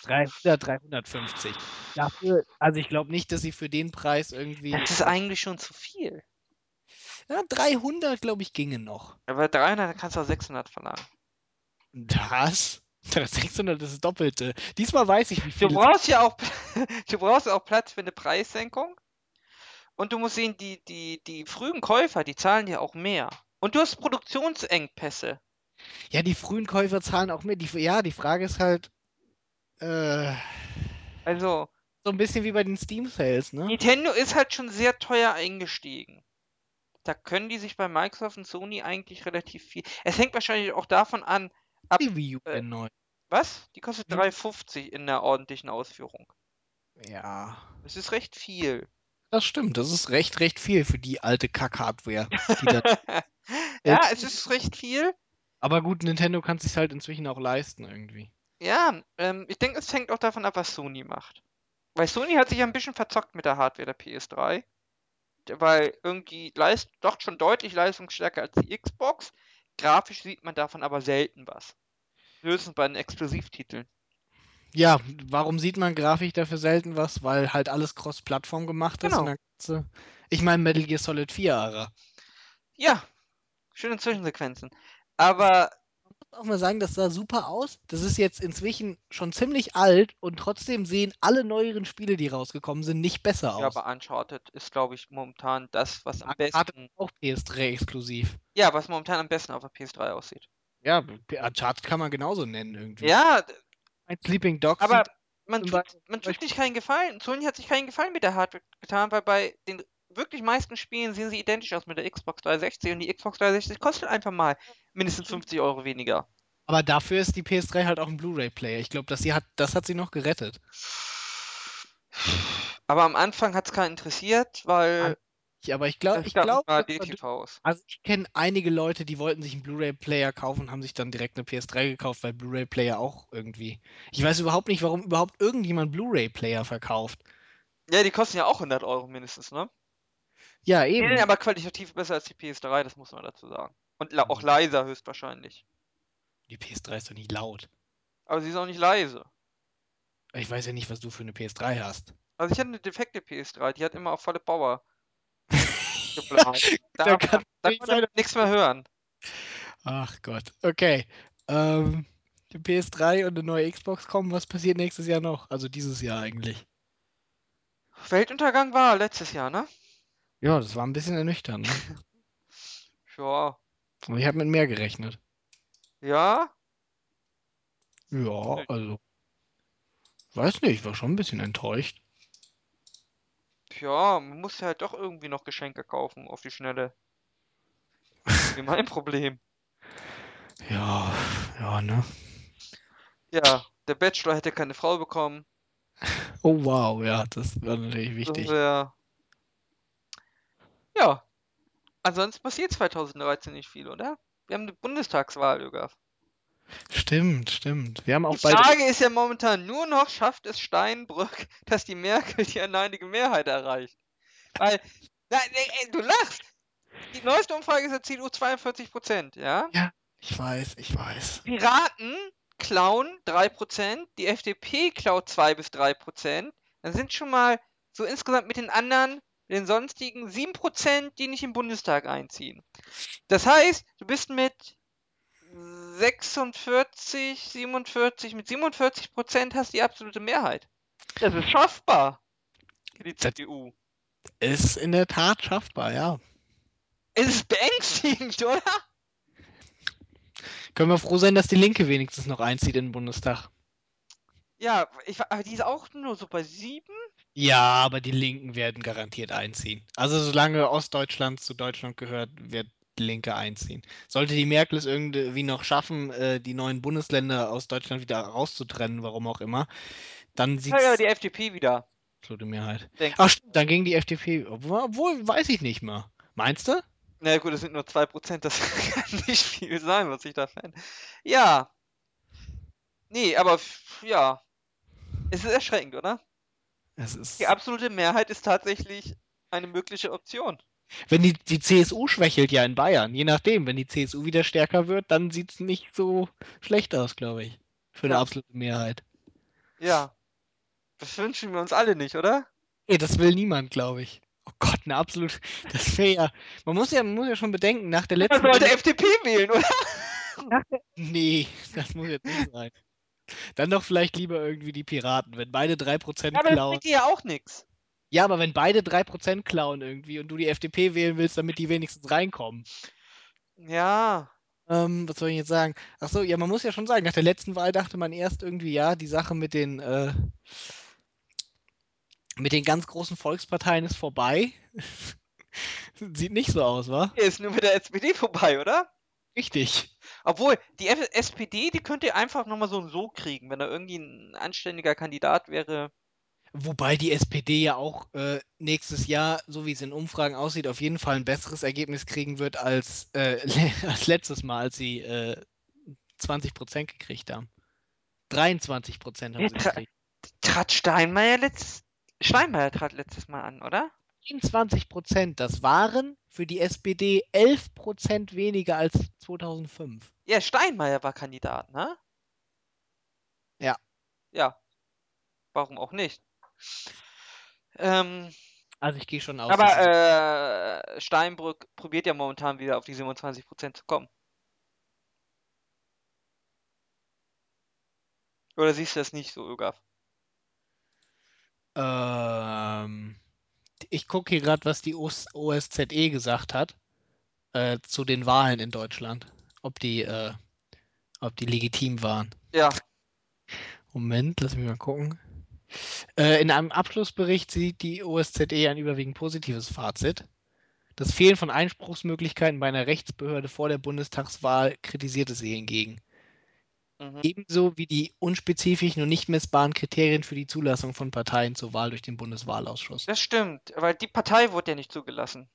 300, 350. Dafür, also ich glaube nicht, dass sie für den Preis irgendwie. Das ist eigentlich schon zu viel. Ja, 300, glaube ich, ginge noch. Aber 300 kannst du auch 600 verlangen. Das? (laughs) 600 ist das Doppelte. Diesmal weiß ich, wie Du viel. brauchst ja auch, (laughs) du brauchst auch Platz für eine Preissenkung. Und du musst sehen, die, die, die frühen Käufer, die zahlen ja auch mehr. Und du hast Produktionsengpässe. Ja, die frühen Käufer zahlen auch mehr. Die, ja, die Frage ist halt. Äh, Also, so ein bisschen wie bei den Steam Sales, ne? Nintendo ist halt schon sehr teuer eingestiegen. Da können die sich bei Microsoft und Sony eigentlich relativ viel. Es hängt wahrscheinlich auch davon an, ab. Die Wii U äh, neu. Was? Die kostet Wie- 3,50 in der ordentlichen Ausführung. Ja. Das ist recht viel. Das stimmt. Das ist recht, recht viel für die alte Kack-Hardware. (laughs) ja, es ist recht viel. Aber gut, Nintendo kann es sich halt inzwischen auch leisten irgendwie. Ja, ähm, ich denke, es hängt auch davon ab, was Sony macht. Weil Sony hat sich ja ein bisschen verzockt mit der Hardware der PS3. Weil irgendwie leist doch schon deutlich leistungsstärker als die Xbox. Grafisch sieht man davon aber selten was. Höchstens bei den Exklusivtiteln. Ja, warum sieht man Grafik dafür selten was? Weil halt alles Cross-Plattform gemacht ist. Genau. Du, ich meine Metal Gear Solid 4, Ara. Ja, schöne Zwischensequenzen. Aber auch mal sagen, das sah super aus. Das ist jetzt inzwischen schon ziemlich alt und trotzdem sehen alle neueren Spiele, die rausgekommen sind, nicht besser ja, aus. aber Uncharted ist, glaube ich, momentan das, was am Uncharted besten. auch PS3 exklusiv. Ja, was momentan am besten auf der PS3 aussieht. Ja, Uncharted kann man genauso nennen irgendwie. Ja, Ein Sleeping Dogs aber man tut, man tut sich keinen Gefallen. Sony hat sich keinen Gefallen mit der Hardware getan, weil bei den wirklich meisten Spielen sehen sie identisch aus mit der Xbox 360 und die Xbox 360 kostet einfach mal mindestens 50 Euro weniger. Aber dafür ist die PS3 halt auch ein Blu-ray-Player. Ich glaube, das, hat, das hat sie noch gerettet. Aber am Anfang hat es keinen interessiert, weil Ich, aber ich, glaub, es ich glaube. Also ich kenne einige Leute, die wollten sich einen Blu-ray-Player kaufen und haben sich dann direkt eine PS3 gekauft, weil Blu-ray-Player auch irgendwie. Ich weiß überhaupt nicht, warum überhaupt irgendjemand Blu-ray-Player verkauft. Ja, die kosten ja auch 100 Euro mindestens, ne? Ja, Die eben. sind aber qualitativ besser als die PS3, das muss man dazu sagen. Und la auch leiser höchstwahrscheinlich. Die PS3 ist doch nicht laut. Aber sie ist auch nicht leise. Ich weiß ja nicht, was du für eine PS3 hast. Also ich hatte eine defekte PS3, die hat immer auf volle Power (laughs) geblasen. da Da, kann da sein, man nichts mehr hören. Ach Gott. Okay. Ähm, die PS3 und eine neue Xbox kommen. Was passiert nächstes Jahr noch? Also dieses Jahr eigentlich. Weltuntergang war letztes Jahr, ne? Ja, das war ein bisschen ernüchternd. Ne? (laughs) Ja. Und ich habe mit mehr gerechnet. Ja? Ja, also. Weiß nicht, ich war schon ein bisschen enttäuscht. Tja, man muss ja halt doch irgendwie noch Geschenke kaufen auf die Schnelle. Wie mein (laughs) Problem. Ja, ja, ne? Ja, der Bachelor hätte keine Frau bekommen. Oh wow, ja, das war natürlich Das wichtig. Ja. Ansonsten passiert 2013 nicht viel, oder? Wir haben eine Bundestagswahl, Jürgen. Stimmt, stimmt. Wir haben auch Die beide. Frage ist ja momentan nur noch, schafft es Steinbrück, (laughs) dass die Merkel die alleinige Mehrheit erreicht? Weil, nee, ey, du lachst. Die neueste Umfrage ist der CDU 42 Prozent, ja? Ich weiß, ich weiß. Piraten klauen 3 Prozent, die FDP klaut 2 bis 3 Prozent. Dann sind schon mal so insgesamt mit den anderen, den sonstigen 7 Prozent, die nicht im Bundestag einziehen. Das heißt, du bist mit 46, 47, mit 47 Prozent hast die absolute Mehrheit. Das ist schaffbar. Die CDU. Ist in der Tat schaffbar, ja. Es ist beängstigend, (laughs) oder? Können wir froh sein, dass die Linke wenigstens noch einzieht in den Bundestag. Ja, ich, aber die ist auch nur so bei 7. Ja, aber die Linken werden garantiert einziehen. Also solange Ostdeutschland zu Deutschland gehört, wird die Linke einziehen. Sollte die Merkel es irgendwie noch schaffen, äh, die neuen Bundesländer aus Deutschland wieder rauszutrennen, warum auch immer, dann Ja, ja, sieht's die FDP wieder, absolute Mehrheit. denke Ach, stimmt, dann gegen die FDP. Obwohl, weiß ich nicht mal. Meinst du? Na gut, das sind nur 2%, das (laughs) kann nicht viel sein, was ich da fände. Ja, nee, aber ja, es ist erschreckend, oder? Es Die absolute Mehrheit ist tatsächlich eine mögliche Option. wenn die, die CSU schwächelt ja in Bayern, je nachdem, wenn die CSU wieder stärker wird, dann sieht's nicht so schlecht aus, glaube ich. Für eine Ja. absolute Mehrheit. Ja, das wünschen wir uns alle nicht, oder? Nee, das will niemand, glaube ich. Oh Gott, eine absolut. Das wäre ja. Man muss ja, man muss ja schon bedenken, nach der Man letzten. sollte Bundes- FDP wählen, oder? (laughs) nee, das muss jetzt nicht sein. Dann doch vielleicht lieber irgendwie die Piraten, wenn beide 3% Ja, aber das klauen. bringt dir ja auch nichts. Ja, aber wenn beide 3% klauen irgendwie und du die FDP wählen willst, damit die wenigstens reinkommen. Ja, Ähm, was soll ich jetzt sagen? Ach so, ja, man muss ja schon sagen, nach der letzten Wahl dachte man erst irgendwie, ja, die Sache mit den, äh, mit den ganz großen Volksparteien ist vorbei. (laughs) Sieht nicht so aus, wa? hier ist nur mit der SPD vorbei, oder? Richtig. Obwohl, die F SPD, die könnt ihr einfach nochmal so und so kriegen, wenn da irgendwie ein anständiger Kandidat wäre. Wobei die SPD ja auch äh, nächstes Jahr, so wie es in Umfragen aussieht, auf jeden Fall ein besseres Ergebnis kriegen wird als, äh, (laughs) als letztes Mal, als sie äh, 20% gekriegt haben. 23% haben sie tra- gekriegt. Trat Steinmeier letztes. Steinmeier trat letztes Mal an, oder? 23%, das waren für die SPD 11% weniger als 2005. Ja, Steinmeier war Kandidat, ne? Ja. Ja. Warum auch nicht? Ähm, Also ich gehe schon aus. aber äh, Steinbrück probiert ja momentan wieder auf die 27% zu kommen. Oder siehst du das nicht so, Ögaf? ähm, ich gucke hier gerade, was die OS OSZE gesagt hat äh, zu den Wahlen in Deutschland. Ob die, äh, ob die legitim waren. Ja. Moment, lass mich mal gucken. Äh, in einem Abschlussbericht sieht die OSZE ein überwiegend positives Fazit. Das Fehlen von Einspruchsmöglichkeiten bei einer Rechtsbehörde vor der Bundestagswahl kritisierte sie hingegen. Mhm. Ebenso wie die unspezifischen und nicht messbaren Kriterien für die Zulassung von Parteien zur Wahl durch den Bundeswahlausschuss. Das stimmt, weil die Partei wurde ja nicht zugelassen.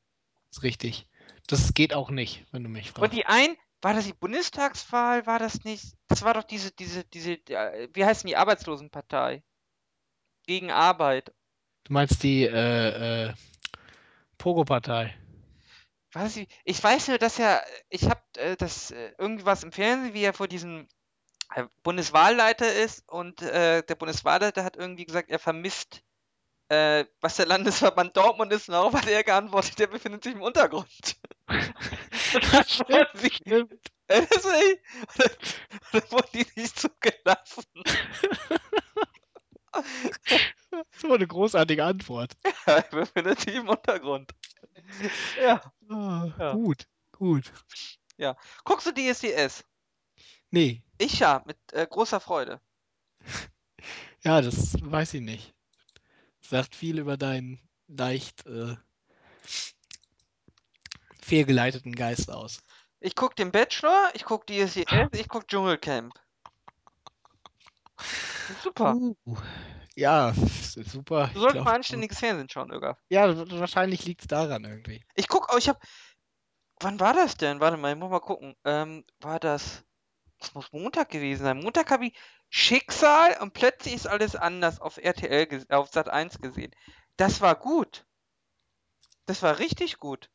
Das ist richtig. Das geht auch nicht, wenn du mich Und fragst. die ein, war das die Bundestagswahl? War das nicht? Das war doch diese, diese, diese, wie heißt denn die Arbeitslosenpartei? Gegen Arbeit. Du meinst die äh, äh, Pogo-Partei. Ich, weiß nur, dass er, ich habe äh, das äh, irgendwas im Fernsehen, wie er vor diesem Bundeswahlleiter ist und äh, der Bundeswahlleiter hat irgendwie gesagt, er vermisst, äh, was der Landesverband Dortmund ist. Und darauf hat er geantwortet, der befindet sich im Untergrund. (laughs) (laughs) das sie, äh, deswegen, oder, oder wurden die nicht zugelassen? Das war eine großartige Antwort. (laughs) er befindet sich im Untergrund. Ja. Ah, Ja. Gut, gut. Guckst du DSDS? Nee, Ich ja, mit äh, großer Freude. (laughs) ja, das weiß ich nicht. Sagt viel über deinen leicht äh, fehlgeleiteten Geist aus. Ich guck den Bachelor, ich guck DSDS, (laughs) ich guck Dschungelcamp. Super. Uh, ja, super. Du glaub, mal anständiges Fernsehen schauen, Ögaf. Ja, wahrscheinlich liegt es daran irgendwie. Ich guck, oh, ich hab. Wann war das denn? Warte mal, ich muss mal gucken. Ähm, war das. Das muss Montag gewesen sein. Montag habe ich Schicksal und plötzlich ist alles anders auf RTL, auf Sat 1 gesehen. Das war gut. Das war richtig gut.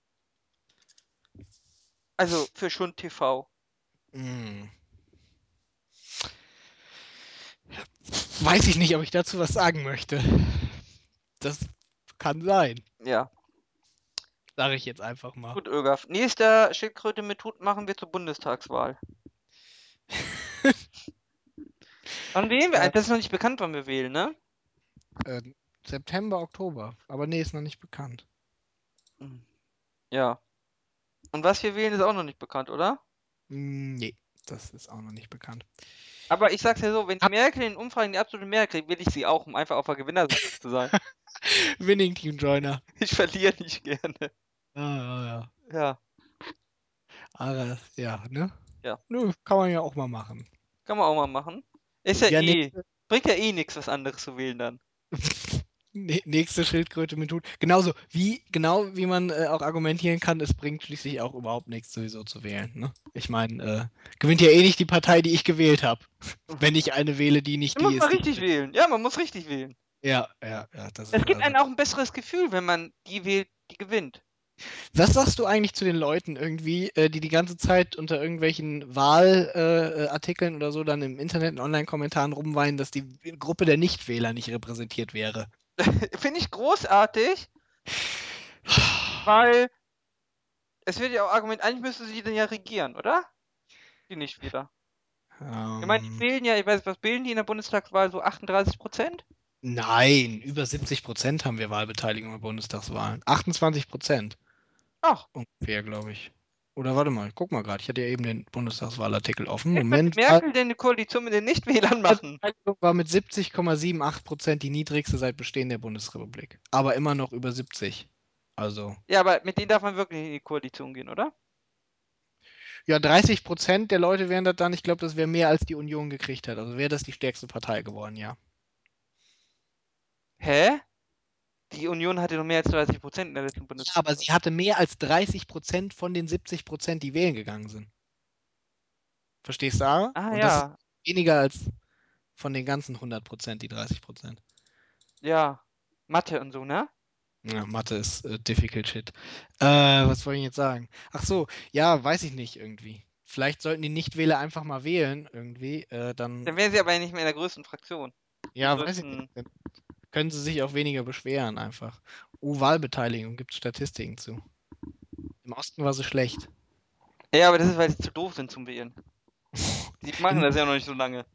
Also für Schund TV. Hm. Weiß ich nicht, ob ich dazu was sagen möchte. Das kann sein, Ja, sage ich jetzt einfach mal. gut, Ögaf. Nächster Schildkröte mit Hut machen wir zur Bundestagswahl. Wann wählen wir? Ja. Das ist noch nicht bekannt, wann wir wählen, ne? Äh, September, Oktober. Aber nee, ist noch nicht bekannt. Ja. Und was wir wählen, ist auch noch nicht bekannt, oder? Nee, das ist auch noch nicht bekannt. Aber ich sag's ja so, wenn die Merkel in Umfragen die absolute Mehrheit kriegt, will ich sie auch, um einfach auf der Gewinnerseite zu sein. (laughs) Winning Team Joiner. Ich verliere nicht gerne. Ja, ja, ja. Ja, Aber, ja, ne? Ja. Nö, kann man ja auch mal machen. kann man auch mal machen. Ist ja, Ja, eh, nächste, bringt ja eh nichts, was anderes zu wählen dann. (laughs) nä- nächste Schildkröte mit Hut. Genauso wie, genau wie man äh, auch argumentieren kann, es bringt schließlich auch überhaupt nichts sowieso zu wählen. Ne? Ich meine, äh, gewinnt ja eh nicht die Partei, die ich gewählt habe. Wenn ich eine wähle, die nicht Man muss die mal ist. die- richtig wählen. Ja, man muss richtig wählen. Ja, ja, ja. Das Es gibt also- einem auch ein besseres Gefühl, wenn man die wählt, die gewinnt. Was sagst du eigentlich zu den Leuten irgendwie, äh, die die ganze Zeit unter irgendwelchen Wahlartikeln äh, oder so dann im Internet in Online-Kommentaren rumweinen, dass die Gruppe der Nichtwähler nicht repräsentiert wäre? (laughs) Finde ich großartig, weil es wird ja auch argumentiert, eigentlich müsste sie dann ja regieren, oder? Die Nichtwähler. Ich meine, die Ähm, wählen ja, ich weiß, was wählen die in der Bundestagswahl? So 38 Prozent? nein, über 70 Prozent haben wir Wahlbeteiligung bei Bundestagswahlen. 28 Prozent Ach, ungefähr, glaube ich. Oder warte mal, guck mal gerade, ich hatte ja eben den Bundestagswahlartikel offen. jetzt Moment, Merkel denn eine Koalition mit den Nichtwählern machen? Wahlbeteiligung war mit 70,78 Prozent die niedrigste seit Bestehen der Bundesrepublik. Aber immer noch über 70. Also. Ja, aber mit denen darf man wirklich in die Koalition gehen, oder? Ja, 30 Prozent der Leute wären das dann. Ich glaube, das wäre mehr als die Union gekriegt hat. Also wäre das die stärkste Partei geworden, ja. Hä? Die Union hatte noch mehr als 30 Prozent in der letzten Ja, Bundestagswahl. aber sie hatte mehr als 30 Prozent von den 70 Prozent, die wählen gegangen sind. Verstehst du? Ah, Ah, Und das ja. ist weniger als von den ganzen 100 Prozent, die 30 Prozent. Ja. Mathe und so, ne? Ja, Mathe ist äh, difficult shit. Äh, was wollte ich jetzt sagen? Ach so, ja, weiß ich nicht irgendwie. Vielleicht sollten die Nichtwähler einfach mal wählen irgendwie. Äh, dann, Dann wären sie aber nicht mehr in der größten Fraktion. ja, weiß ich nicht. Können sie sich auch weniger beschweren einfach. Oh, Wahlbeteiligung, gibt es Statistiken zu. Im Osten war sie schlecht. Ja, aber das ist, weil sie zu doof sind zum Wählen. (laughs) Die machen das ja noch nicht so lange.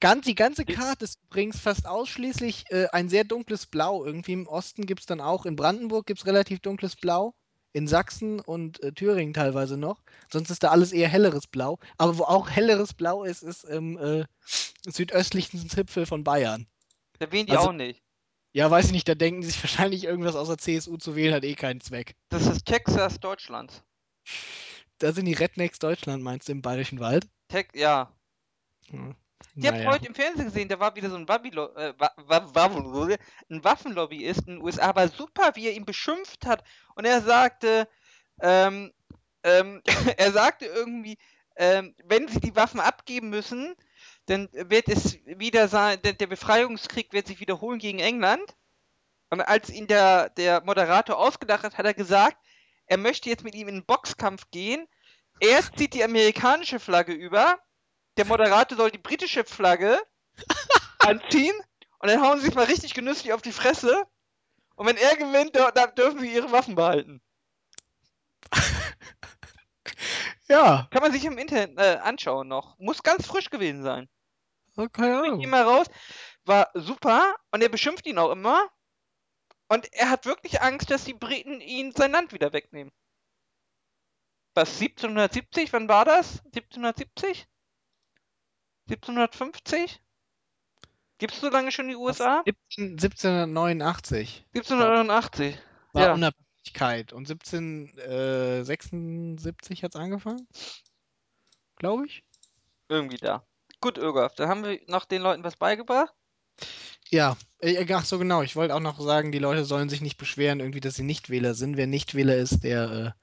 Ganz, die ganze Karte ist übrigens fast ausschließlich äh, ein sehr dunkles Blau. Irgendwie im Osten gibt es dann auch, in Brandenburg gibt es relativ dunkles Blau. In Sachsen und äh, Thüringen teilweise noch. Sonst ist da alles eher helleres Blau. Aber wo auch helleres Blau ist, ist im äh, südöstlichen Zipfel von Bayern. Da wählen die Also- auch nicht. Ja, weiß ich nicht, da denken sie sich (laughs) wahrscheinlich irgendwas außer CSU zu wählen, hat eh keinen Zweck. Das ist Texas Deutschlands. Da sind die Rednecks Deutschland, meinst du, im Bayerischen Wald? Tex ja. Hm. Ich habe Naja. heute im Fernsehen gesehen, da war wieder so ein, Wabilo äh, ein Waffenlobbyist in den USA, aber super, wie er ihn beschimpft hat. Und er sagte, ähm, ähm, (laughs) er sagte irgendwie, ähm, wenn sie die Waffen abgeben müssen, dann wird es wieder sein, der, der Befreiungskrieg wird sich wiederholen gegen England. Und als ihn der, der Moderator ausgedacht hat, hat er gesagt, er möchte jetzt mit ihm in einen Boxkampf gehen. Er zieht die amerikanische Flagge über der Moderator soll die britische Flagge (laughs) anziehen und dann hauen sie sich mal richtig genüsslich auf die Fresse. Und wenn er gewinnt, da, da dürfen sie ihre Waffen behalten. (laughs) Ja, Kann man sich im Internet äh, anschauen noch. Muss ganz frisch gewesen sein. oh, keine Ich Ahnung. geh mal raus. War super und er beschimpft ihn auch immer. Und er hat wirklich Angst, dass die Briten ihn sein Land wieder wegnehmen. Was, 1770? Wann war das? 1770? 1750? Gibt's so lange schon die USA? 17, 1789 1789. war Ja. Unabhängigkeit und 1776 hat es angefangen. Glaube ich. Irgendwie da. Gut, Irgolf, dann haben wir noch den Leuten was beigebracht. Ja, äh, ach so genau. Ich wollte auch noch sagen, die Leute sollen sich nicht beschweren, irgendwie, dass sie Nichtwähler sind. Wer Nichtwähler ist, der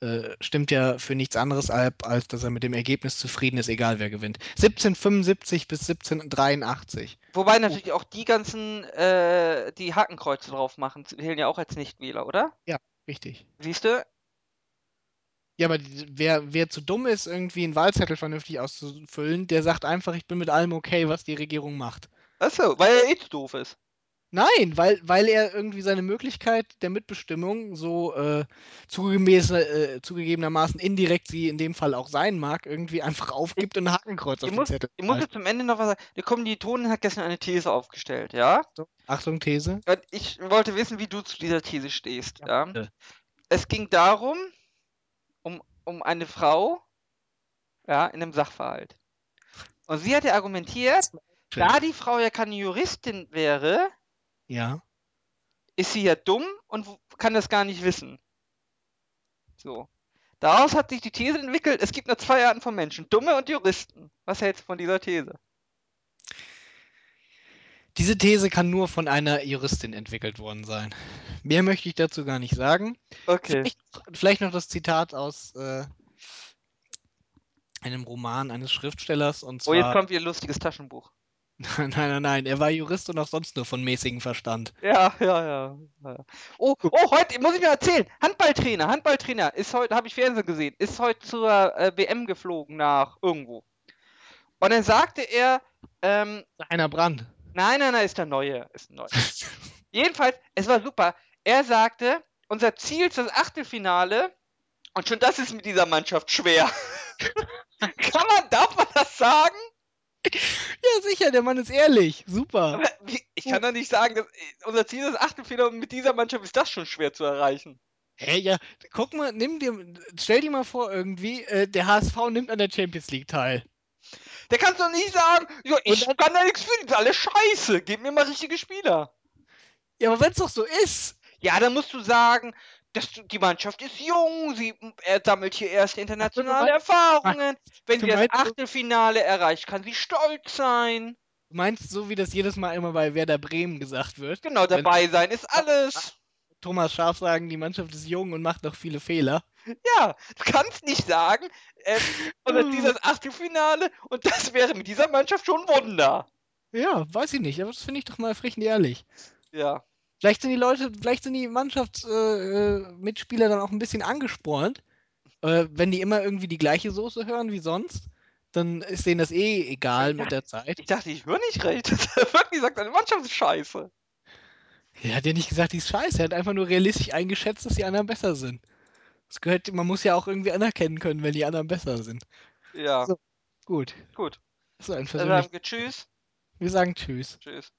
äh, stimmt ja für nichts anderes ab, als dass er mit dem Ergebnis zufrieden ist, egal wer gewinnt. 1775 bis 1783. Wobei natürlich auch die ganzen, äh, die Hakenkreuze drauf machen, zählen ja auch als Nichtwähler, oder? Richtig. Siehst du? Ja, aber die- wer, wer zu dumm ist, irgendwie einen Wahlzettel vernünftig auszufüllen, der sagt einfach, ich bin mit allem okay, was die Regierung macht. Achso, weil er eh zu doof ist. Nein, weil, weil er irgendwie seine Möglichkeit der Mitbestimmung so äh, äh, zugegebenermaßen indirekt sie in dem Fall auch sein mag, irgendwie einfach aufgibt und ein Hakenkreuz auf Ich den muss, Zettel ich muss jetzt zum Ende noch was sagen. Der Kommilitonin hat gestern eine These aufgestellt, ja? Achtung, These. Und ich wollte wissen, wie du zu dieser These stehst, Ja, ja? Es ging darum, um, um eine Frau, ja, in einem Sachverhalt. Und sie hatte argumentiert, da die Frau ja keine Juristin wäre, Ja. ist sie ja dumm und kann das gar nicht wissen. So. Daraus hat sich die These entwickelt, es gibt nur zwei Arten von Menschen, Dumme und Juristen. Was hältst du von dieser These? Diese These kann nur von einer Juristin entwickelt worden sein. Mehr möchte ich dazu gar nicht sagen. Okay. Vielleicht, vielleicht noch das Zitat aus äh, einem Roman eines Schriftstellers und Oh, jetzt zwar. kommt ein lustiges Taschenbuch. Nein, nein, nein, er war Jurist und auch sonst nur von mäßigem Verstand. Ja, ja, ja. Oh, oh, heute muss ich mir erzählen. Handballtrainer, Handballtrainer ist heute, habe ich Fernsehen gesehen, ist heute zur äh, WM geflogen nach irgendwo. Und dann sagte er, ähm, Einer Brand. nein, nein, nein, ist der neue, ist ein neuer. (laughs) Jedenfalls, es war super. Er sagte, unser Ziel ist das Achtelfinale und schon das ist mit dieser Mannschaft schwer. (laughs) Kann man, darf man das sagen? (laughs) Ja, sicher, der Mann ist ehrlich. Super. Ich kann doch nicht sagen, dass, unser Ziel ist das Achtelfinale und mit dieser Mannschaft ist das schon schwer zu erreichen. Hä, ja, guck mal, nimm dir, stell dir mal vor, irgendwie, äh, der HSV nimmt an der Champions League teil. Der kannst doch nicht sagen, ja, ich dann- kann da nichts für, die sind alle scheiße. Gib mir mal richtige Spieler. Ja, aber wenn es doch so ist. Ja, dann musst du sagen, dass du, die Mannschaft ist jung, sie er sammelt hier erste internationale meinst- Erfahrungen. Wenn sie das Achtelfinale erreicht, kann sie stolz sein. Du meinst, so wie das jedes Mal immer bei Werder Bremen gesagt wird. Genau, Wenn- dabei sein ist alles. Thomas Schaaf sagen, die Mannschaft ist jung und macht noch viele Fehler. Ja, du kannst nicht sagen, ähm, das (laughs) Achtelfinale und das wäre mit dieser Mannschaft schon ein Wunder. Ja, weiß ich nicht, aber das finde ich doch mal frisch und ehrlich. Ja. Vielleicht sind die Leute, vielleicht sind die Mannschaftsmitspieler äh, Mitspieler dann auch ein bisschen angespornt. Äh, wenn die immer irgendwie die gleiche Soße hören wie sonst, dann ist denen das eh egal mit der Zeit. Ich dachte, ich höre nicht recht. (laughs) Wirklich sagt, deine Mannschaft ist scheiße. Er hat ja nicht gesagt, die ist scheiße. Er hat einfach nur realistisch eingeschätzt, dass die anderen besser sind. Das gehört, man muss ja auch irgendwie anerkennen können, wenn die anderen besser sind. Ja, So. Gut. gut. Ist ein Also persönlich. sagen wir Tschüss. Wir sagen Tschüss. Tschüss.